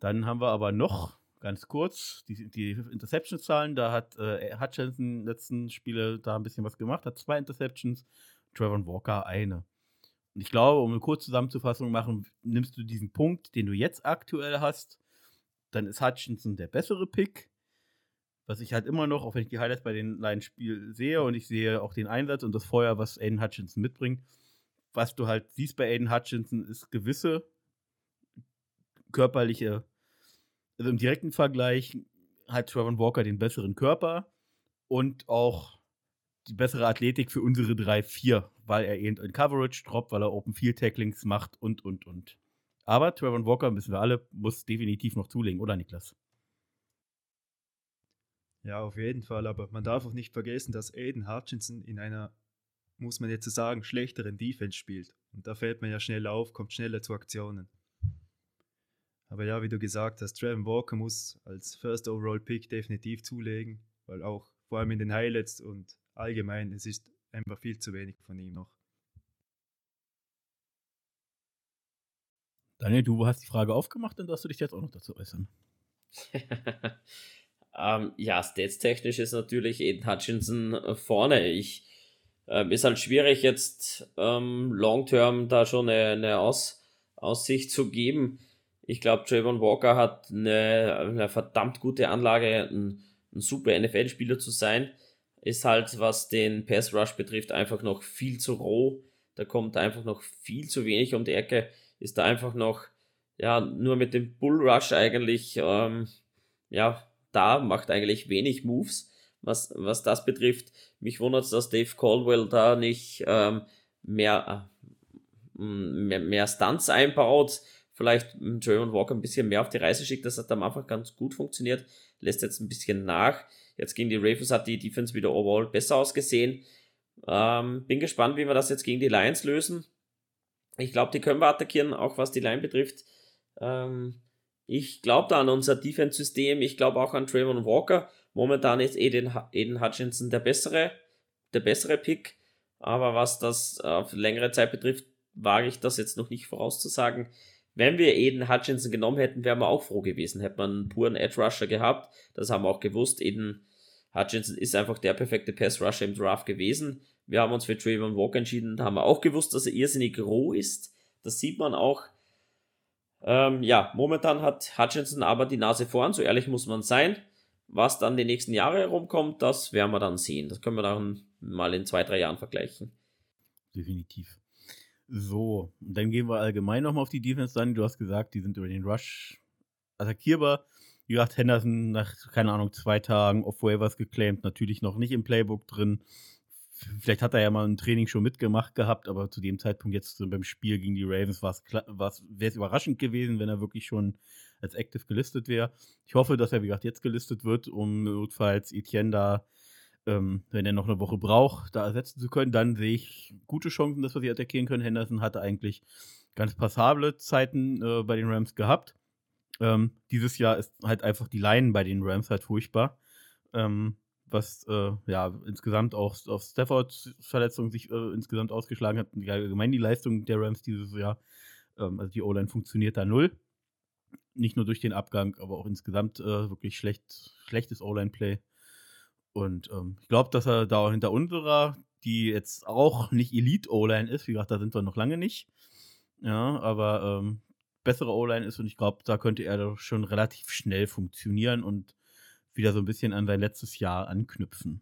Dann haben wir aber noch ganz kurz die, die Interception-Zahlen. Da hat äh, Hutchinson letzten Spiele da ein bisschen was gemacht, hat zwei Interceptions, Trevor Walker eine. Und ich glaube, um eine kurze Zusammenfassung zu machen, nimmst du diesen Punkt, den du jetzt aktuell hast, dann ist Hutchinson der bessere Pick. Was ich halt immer noch, auch wenn ich die Highlights bei den Lions-Spielen sehe und ich sehe auch den Einsatz und das Feuer, was Aiden Hutchinson mitbringt, was du halt siehst bei Aiden Hutchinson, ist gewisse körperliche, also im direkten Vergleich hat Trevor Walker den besseren Körper und auch die bessere Athletik für unsere 3-4, weil er eben in Coverage droppt, weil er Open Field Tacklings macht und, und, und. Aber Trevor Walker, wissen wir alle, muss definitiv noch zulegen, oder Niklas? Ja, auf jeden Fall, aber man darf auch nicht vergessen, dass Aiden Hutchinson in einer muss man jetzt sagen, schlechteren Defense spielt. Und da fällt man ja schnell auf, kommt schneller zu Aktionen. Aber ja, wie du gesagt hast, Trevor Walker muss als First Overall Pick definitiv zulegen, weil auch vor allem in den Highlights und allgemein, es ist einfach viel zu wenig von ihm noch. Daniel, du hast die Frage aufgemacht, dann darfst du dich jetzt auch noch dazu äußern. ähm, ja, stats-technisch ist natürlich Aiden Hutchinson vorne. Ich Ähm, ist halt schwierig, jetzt ähm, long-term da schon eine, eine Aus, Aussicht zu geben. Ich glaube, Trayvon Walker hat eine, eine verdammt gute Anlage, ein, ein super NFL-Spieler zu sein. Ist halt, was den Pass Rush betrifft, einfach noch viel zu roh. Da kommt einfach noch viel zu wenig um die Ecke. Ist da einfach noch, ja, nur mit dem Bull Rush eigentlich, ähm, ja, da macht eigentlich wenig Moves, was, was das betrifft. Mich wundert es, dass Dave Caldwell da nicht ähm, mehr, äh, mehr, mehr Stunts einbaut vielleicht German Walker ein bisschen mehr auf die Reise schickt. Das hat am Anfang ganz gut funktioniert, lässt jetzt ein bisschen nach. Jetzt gegen die Ravens hat die Defense wieder overall besser ausgesehen. Ähm, bin gespannt, wie wir das jetzt gegen die Lions lösen. Ich glaube, die können wir attackieren, auch was die Line betrifft. Ähm, ich glaube da an unser Defense-System. Ich glaube auch an Trayvon Walker. Momentan ist Eden, Eden Hutchinson der bessere, der bessere Pick. Aber was das auf längere Zeit betrifft, wage ich das jetzt noch nicht vorauszusagen. Wenn wir Eden Hutchinson genommen hätten, wären wir auch froh gewesen. Hätte man einen puren Edge Rusher gehabt. Das haben wir auch gewusst. Eden Hutchinson ist einfach der perfekte Pass Rusher im Draft gewesen. Wir haben uns für Trayvon Walker entschieden. Da haben wir auch gewusst, dass er irrsinnig roh ist. Das sieht man auch. Ähm, ja, momentan hat Hutchinson aber die Nase vorn. So ehrlich muss man sein. Was dann die nächsten Jahre herumkommt, das werden wir dann sehen. Das können wir dann mal in zwei, drei Jahren vergleichen. Definitiv. So, dann gehen wir allgemein nochmal auf die Defense dann. Du hast gesagt, die sind über den Rush attackierbar. Wie gesagt, Henderson nach, keine Ahnung, zwei Tagen auf Waivers geclaimed, natürlich noch nicht im Playbook drin. Vielleicht hat er ja mal ein Training schon mitgemacht gehabt, aber zu dem Zeitpunkt jetzt beim Spiel gegen die Ravens wäre es überraschend gewesen, wenn er wirklich schon als Active gelistet wäre. Ich hoffe, dass er, wie gesagt, jetzt gelistet wird, um notfalls Etienne da ähm, wenn er noch eine Woche braucht, da ersetzen zu können, dann sehe ich gute Chancen, dass wir sie attackieren können. Henderson hatte eigentlich ganz passable Zeiten äh, bei den Rams gehabt. Ähm, dieses Jahr ist halt einfach die Line bei den Rams halt furchtbar. Ähm, was äh, ja insgesamt auch auf Staffords Verletzung sich äh, insgesamt ausgeschlagen hat. allgemein die Leistung der Rams dieses Jahr, ähm, also die O-Line funktioniert da null. Nicht nur durch den Abgang, aber auch insgesamt äh, wirklich schlecht, schlechtes O-Line-Play. Und ähm, ich glaube, dass er da hinter unserer, die jetzt auch nicht Elite-O-Line ist, wie gesagt, da sind wir noch lange nicht. Ja, aber ähm, bessere O-Line ist und ich glaube, da könnte er doch schon relativ schnell funktionieren und wieder so ein bisschen an sein letztes Jahr anknüpfen.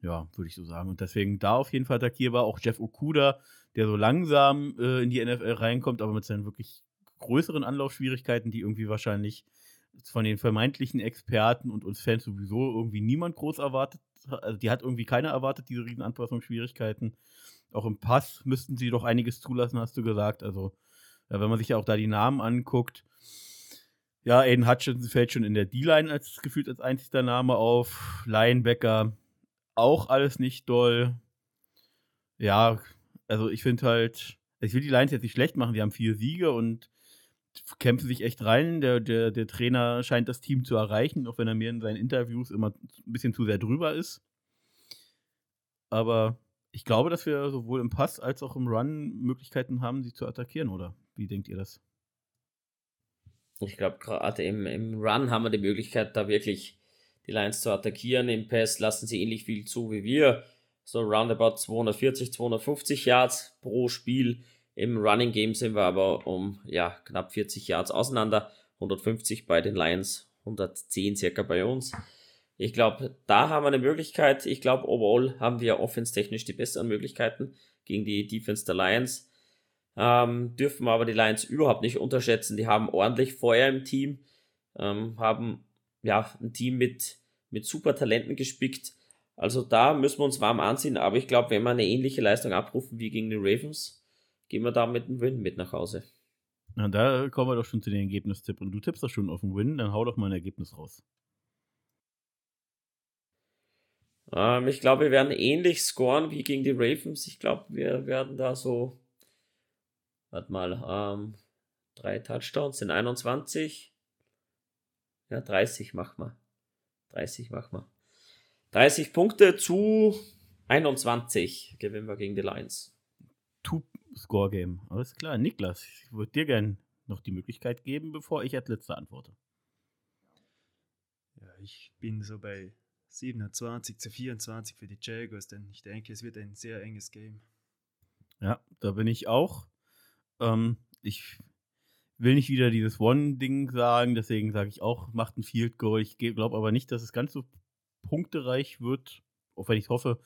Ja, würde ich so sagen. Und deswegen da auf jeden Fall attackierbar. Auch Jeff Okuda, der so langsam äh, in die NFL reinkommt, aber mit seinen wirklich größeren Anlaufschwierigkeiten, die irgendwie wahrscheinlich von den vermeintlichen Experten und uns Fans sowieso irgendwie niemand groß erwartet. Also die hat irgendwie keiner erwartet, diese riesen Anpassungsschwierigkeiten. Auch im Pass müssten sie doch einiges zulassen, hast du gesagt. Also, ja, wenn man sich ja auch da die Namen anguckt, ja, Aiden Hutchinson fällt schon in der D-Line als gefühlt als einziger Name auf. Linebacker auch alles nicht doll. Ja, also ich finde halt, ich will die Lions jetzt nicht schlecht machen, die haben vier Siege und kämpfen sich echt rein. Der, der, der Trainer scheint das Team zu erreichen, auch wenn er mir in seinen Interviews immer ein bisschen zu sehr drüber ist. Aber ich glaube, dass wir sowohl im Pass als auch im Run Möglichkeiten haben, sie zu attackieren, oder? Wie denkt ihr das? Ich glaube, gerade im, im Run haben wir die Möglichkeit, da wirklich die Lines zu attackieren. Im Pass lassen sie ähnlich viel zu wie wir. So roundabout 240, 250 Yards pro Spiel im Running Game sind wir aber um ja, knapp 40 Yards auseinander. 150 bei den Lions, 110 circa bei uns. Ich glaube, da haben wir eine Möglichkeit. Ich glaube, overall haben wir offense-technisch die besseren Möglichkeiten gegen die Defense der Lions. Ähm, dürfen aber die Lions überhaupt nicht unterschätzen. Die haben ordentlich Feuer im Team, ähm, haben ja ein Team mit, mit super Talenten gespickt. Also da müssen wir uns warm anziehen. Aber ich glaube, wenn wir eine ähnliche Leistung abrufen wie gegen die Ravens, gehen wir da mit einem Win mit nach Hause. Na, da kommen wir doch schon zu den Ergebnistipp. Und du tippst doch schon auf den Win, dann hau doch mal ein Ergebnis raus. Ähm, ich glaube, wir werden ähnlich scoren wie gegen die Ravens. Ich glaube, wir werden da so, warte mal, ähm, drei Touchdowns sind 21. Ja, 30 machen wir. 30 machen wir. 30 Punkte zu 21 gewinnen wir gegen die Lions. Score-Game. Alles klar. Niklas, ich würde dir gerne noch die Möglichkeit geben, bevor ich als letzter antworte. Ja, ich bin so bei 27 zu 24 für die Jaguars, denn ich denke, es wird ein sehr enges Game. Ja, da bin ich auch. Ähm, ich will nicht wieder dieses One-Ding sagen, deswegen sage ich auch, macht ein Field Goal. Ich glaube aber nicht, dass es ganz so punktereich wird, auch wenn ich hoffe.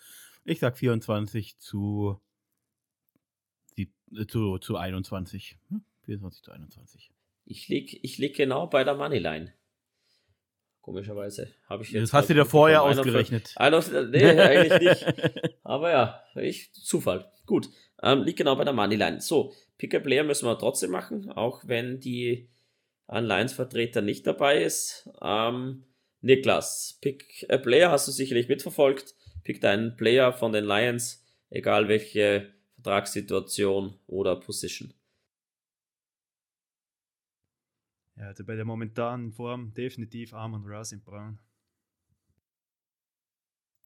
Ich sage 24 zu, zu, zu 21. Hm? 24 zu 21. Ich liege ich lieg genau bei der Moneyline. Komischerweise. Habe ich jetzt das hast du dir vorher ausgerechnet. Einer, nee, eigentlich nicht. Aber ja, ich, Zufall. Gut. Ähm, liegt genau bei der Moneyline. So, Pick-a-Player müssen wir trotzdem machen, auch wenn die Alliance-Vertreter nicht dabei ist. Ähm, Niklas, Pick-a-Player hast du sicherlich mitverfolgt. Pick deinen Player von den Lions, egal welche Vertragssituation oder Position. Ja, also bei der momentanen Form definitiv Armand Ross in Braun.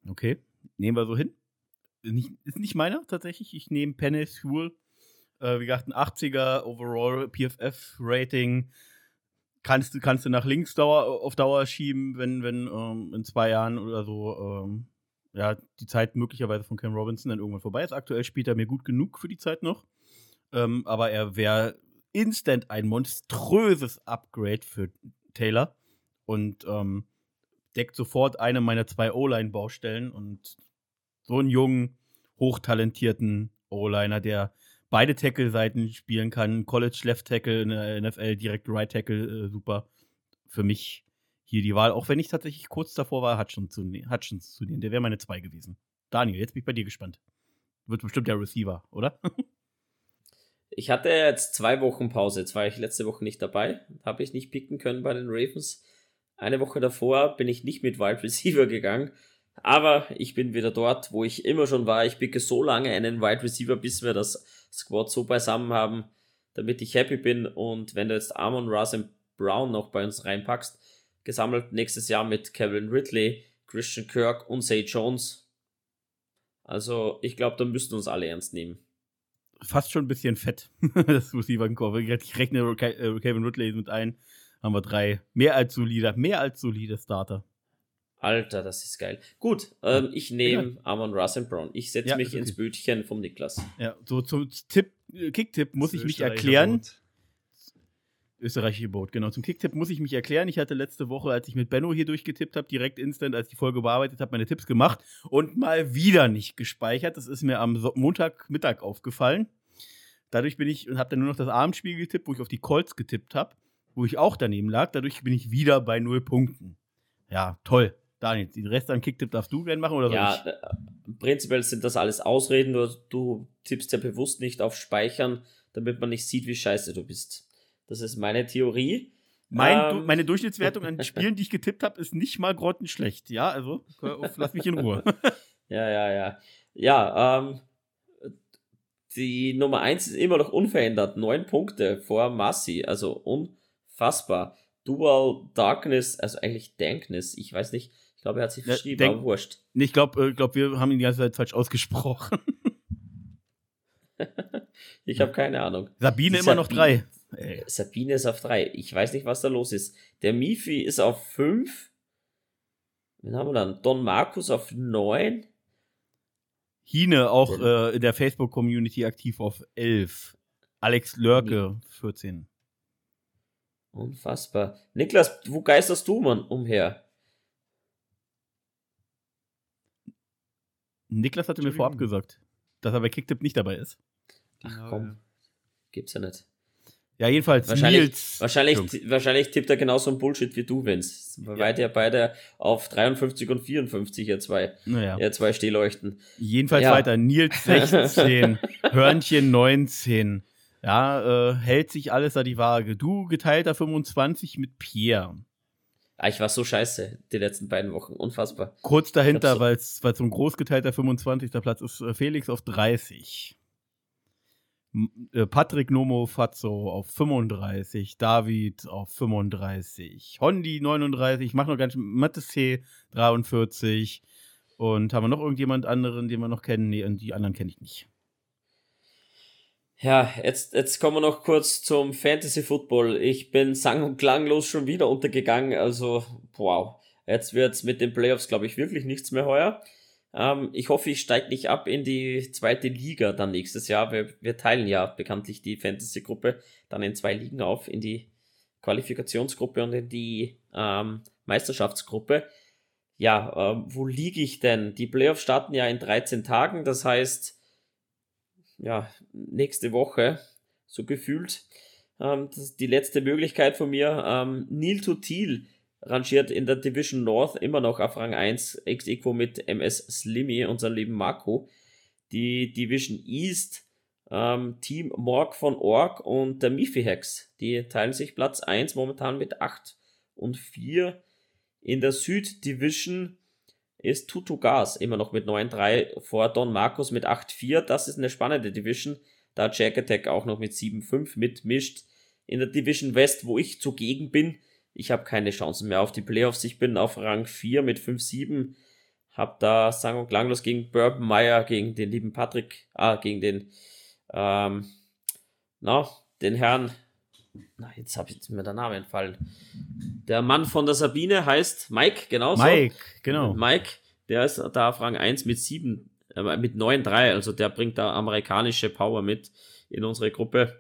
Okay, nehmen wir so hin. Nicht, ist nicht meiner tatsächlich. Ich nehme Pennis Huel. Äh, wie gesagt, ein 80er Overall PFF Rating. Kannst, kannst du nach links Dauer, auf Dauer schieben, wenn, wenn ähm, in zwei Jahren oder so ähm, ja, die Zeit möglicherweise von Cam Robinson dann irgendwann vorbei ist. Aktuell spielt er mir gut genug für die Zeit noch. Ähm, aber er wäre instant ein monströses Upgrade für Taylor und ähm, deckt sofort eine meiner zwei O-Line-Baustellen und so einen jungen, hochtalentierten O-Liner, der beide Tackle-Seiten spielen kann, College Left Tackle in der NFL, direkt Right Tackle, äh, super. Für mich hier die Wahl, auch wenn ich tatsächlich kurz davor war, Hutchins zu, ne zu nehmen. Der wäre meine zwei gewesen. Daniel, jetzt bin ich bei dir gespannt. Wird bestimmt der Receiver, oder? Ich hatte jetzt zwei Wochen Pause. Jetzt war ich letzte Woche nicht dabei. Habe ich nicht picken können bei den Ravens. Eine Woche davor bin ich nicht mit Wide Receiver gegangen. Aber ich bin wieder dort, wo ich immer schon war. Ich picke so lange einen Wide Receiver, bis wir das Squad so beisammen haben, damit ich happy bin. Und wenn du jetzt Amon Russell Brown noch bei uns reinpackst, gesammelt nächstes Jahr mit Kevin Ridley, Christian Kirk und Say Jones. Also ich glaube, da müssten uns alle ernst nehmen fast schon ein bisschen fett, das Receiver-Core. Ich rechne äh, Kevin Ridley mit ein, haben wir drei. Mehr als solide, mehr als solide Starter. Alter, das ist geil. Gut, ähm, ich nehme ja. Amon Russell Brown. Ich setze ja, mich okay. ins Bötchen vom Niklas. Ja, so zum Tipp, äh, Kicktipp muss ich mich erklären. Boot. Österreichische Boot, genau. Zum Kicktipp muss ich mich erklären. Ich hatte letzte Woche, als ich mit Benno hier durchgetippt habe, direkt instant, als ich die Folge bearbeitet habe, meine Tipps gemacht und mal wieder nicht gespeichert. Das ist mir am Montagmittag aufgefallen. Dadurch bin ich und habe dann nur noch das Abendspiel getippt, wo ich auf die Colts getippt habe, wo ich auch daneben lag. Dadurch bin ich wieder bei null Punkten. Ja, toll. Daniel, den Rest an Kicktipp darfst du gerne machen oder Ja, ich? Äh, prinzipiell sind das alles Ausreden, nur du tippst ja bewusst nicht auf Speichern, damit man nicht sieht, wie scheiße du bist. Das ist meine Theorie. Mein, ähm, meine Durchschnittswertung an Spielen, die ich getippt habe, ist nicht mal grottenschlecht. Ja, also lass mich in Ruhe. ja, ja, ja. Ja, ähm, die Nummer 1 ist immer noch unverändert. Neun Punkte vor Massi. Also unfassbar. Dual Darkness, also eigentlich Dankness. Ich weiß nicht. Ich glaube, er hat sich verschrieben, ja, aber wurscht. Nee, ich glaube, äh, glaub, wir haben ihn die ganze Zeit falsch ausgesprochen. ich habe keine Ahnung. Sabine immer noch drei. Ey. Sabine ist auf drei. Ich weiß nicht, was da los ist. Der Mifi ist auf fünf. Wen haben wir dann? Don Markus auf neun. Hine auch äh, in der Facebook-Community aktiv auf elf. Alex Lörke 14. Unfassbar. Niklas, wo geisterst du, Mann, umher? Niklas hatte mir vorab gesagt, dass er bei Kicktip nicht dabei ist. Ach komm, gibt's ja nicht. Ja, jedenfalls wahrscheinlich, Nils. Wahrscheinlich, wahrscheinlich tippt er genauso ein Bullshit wie du, Vince. Weil ja. beide auf 53 und 54 ihr zwei, naja. ihr zwei Stehleuchten. Jedenfalls ja. weiter. Nils 16, Hörnchen 19. Ja, äh, hält sich alles da die Waage. Du geteilter 25 mit Pierre. Ah, ich war so scheiße die letzten beiden Wochen. Unfassbar. Kurz dahinter, weil es so ein großgeteilter 25. Platz ist, äh, Felix auf 30. Äh, Patrick Nomo Fazzo auf 35, David auf 35, Hondi 39, ich mache noch ganz Mattes C 43 und haben wir noch irgendjemand anderen, den wir noch kennen? Nee, die anderen kenne ich nicht. Ja, jetzt, jetzt kommen wir noch kurz zum Fantasy Football. Ich bin sang- und klanglos schon wieder untergegangen, also wow. Jetzt wird es mit den Playoffs, glaube ich, wirklich nichts mehr heuer. Ähm, ich hoffe, ich steige nicht ab in die zweite Liga dann nächstes Jahr. Wir, wir teilen ja bekanntlich die Fantasy-Gruppe dann in zwei Ligen auf, in die Qualifikationsgruppe und in die ähm, Meisterschaftsgruppe. Ja, äh, wo liege ich denn? Die Playoffs starten ja in 13 Tagen, das heißt, ja, nächste Woche, so gefühlt. Ähm, das ist die letzte Möglichkeit von mir. Ähm, Neil Tutil rangiert in der Division North immer noch auf Rang 1, ex equo mit MS Slimmy, unserem lieben Marco. Die Division East, ähm, Team Morg von Org und der Miffy Hex, die teilen sich Platz 1 momentan mit 8 und 4. In der Süd Division ist Tutu Gas immer noch mit 9-3 vor Don Marcos mit 8-4. Das ist eine spannende Division, da Jack Attack auch noch mit 7-5 mitmischt. In der Division West, wo ich zugegen bin, ich habe keine Chancen mehr auf die Playoffs. Ich bin auf Rang 4 mit 5-7. Hab da sang- und klanglos gegen Bourbon Meyer, gegen den lieben Patrick, ah, gegen den, ähm, na, den Herrn, na, jetzt habe ich mir der Name entfallen. Der Mann von der Sabine heißt Mike, genau so. Mike, genau. Mike, der ist da auf Rang 1 mit 7, äh, mit 9-3, also der bringt da amerikanische Power mit in unsere Gruppe.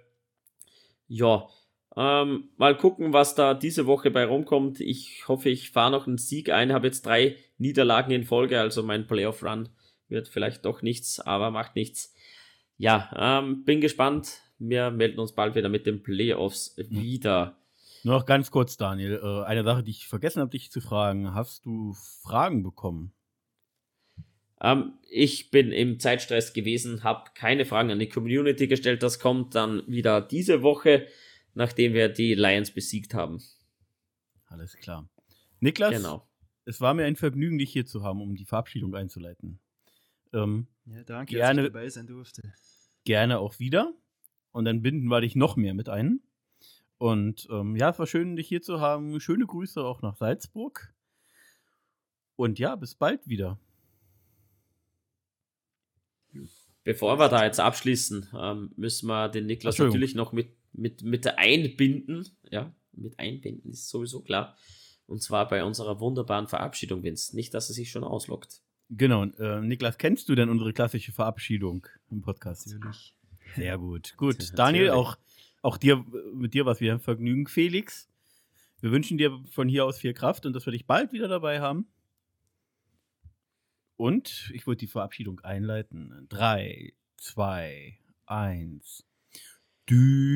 Ja, ähm, mal gucken, was da diese Woche bei rumkommt. Ich hoffe, ich fahre noch einen Sieg ein, habe jetzt drei Niederlagen in Folge, also mein Playoff-Run wird vielleicht doch nichts, aber macht nichts. Ja, ähm, bin gespannt. Wir melden uns bald wieder mit den Playoffs wieder. Nur noch ganz kurz, Daniel. Äh, eine Sache, die ich vergessen habe, dich zu fragen. Hast du Fragen bekommen? Ähm, ich bin im Zeitstress gewesen, habe keine Fragen an die Community gestellt. Das kommt dann wieder diese Woche, nachdem wir die Lions besiegt haben. Alles klar. Niklas, Genau. es war mir ein Vergnügen, dich hier zu haben, um die Verabschiedung einzuleiten. Ähm, Ja, danke, Gerne. dass ich dabei sein durfte. gerne auch wieder. Und dann binden wir dich noch mehr mit ein. Und ähm, ja, es war schön, dich hier zu haben. Schöne Grüße auch nach Salzburg. Und ja, bis bald wieder. Bevor wir da jetzt abschließen, ähm, müssen wir den Niklas natürlich noch mit, mit, mit einbinden. Ja, mit einbinden ist sowieso klar. Und zwar bei unserer wunderbaren Verabschiedung, Vince. Nicht, dass er sich schon auslockt. Genau. Äh, Niklas, kennst du denn unsere klassische Verabschiedung im Podcast? Natürlich. Sehr gut. Gut. Natürlich. Daniel, auch, auch dir, mit dir was wieder ein Vergnügen, Felix. Wir wünschen dir von hier aus viel Kraft und dass wir dich bald wieder dabei haben. Und ich würde die Verabschiedung einleiten. Drei, zwei, eins. Die,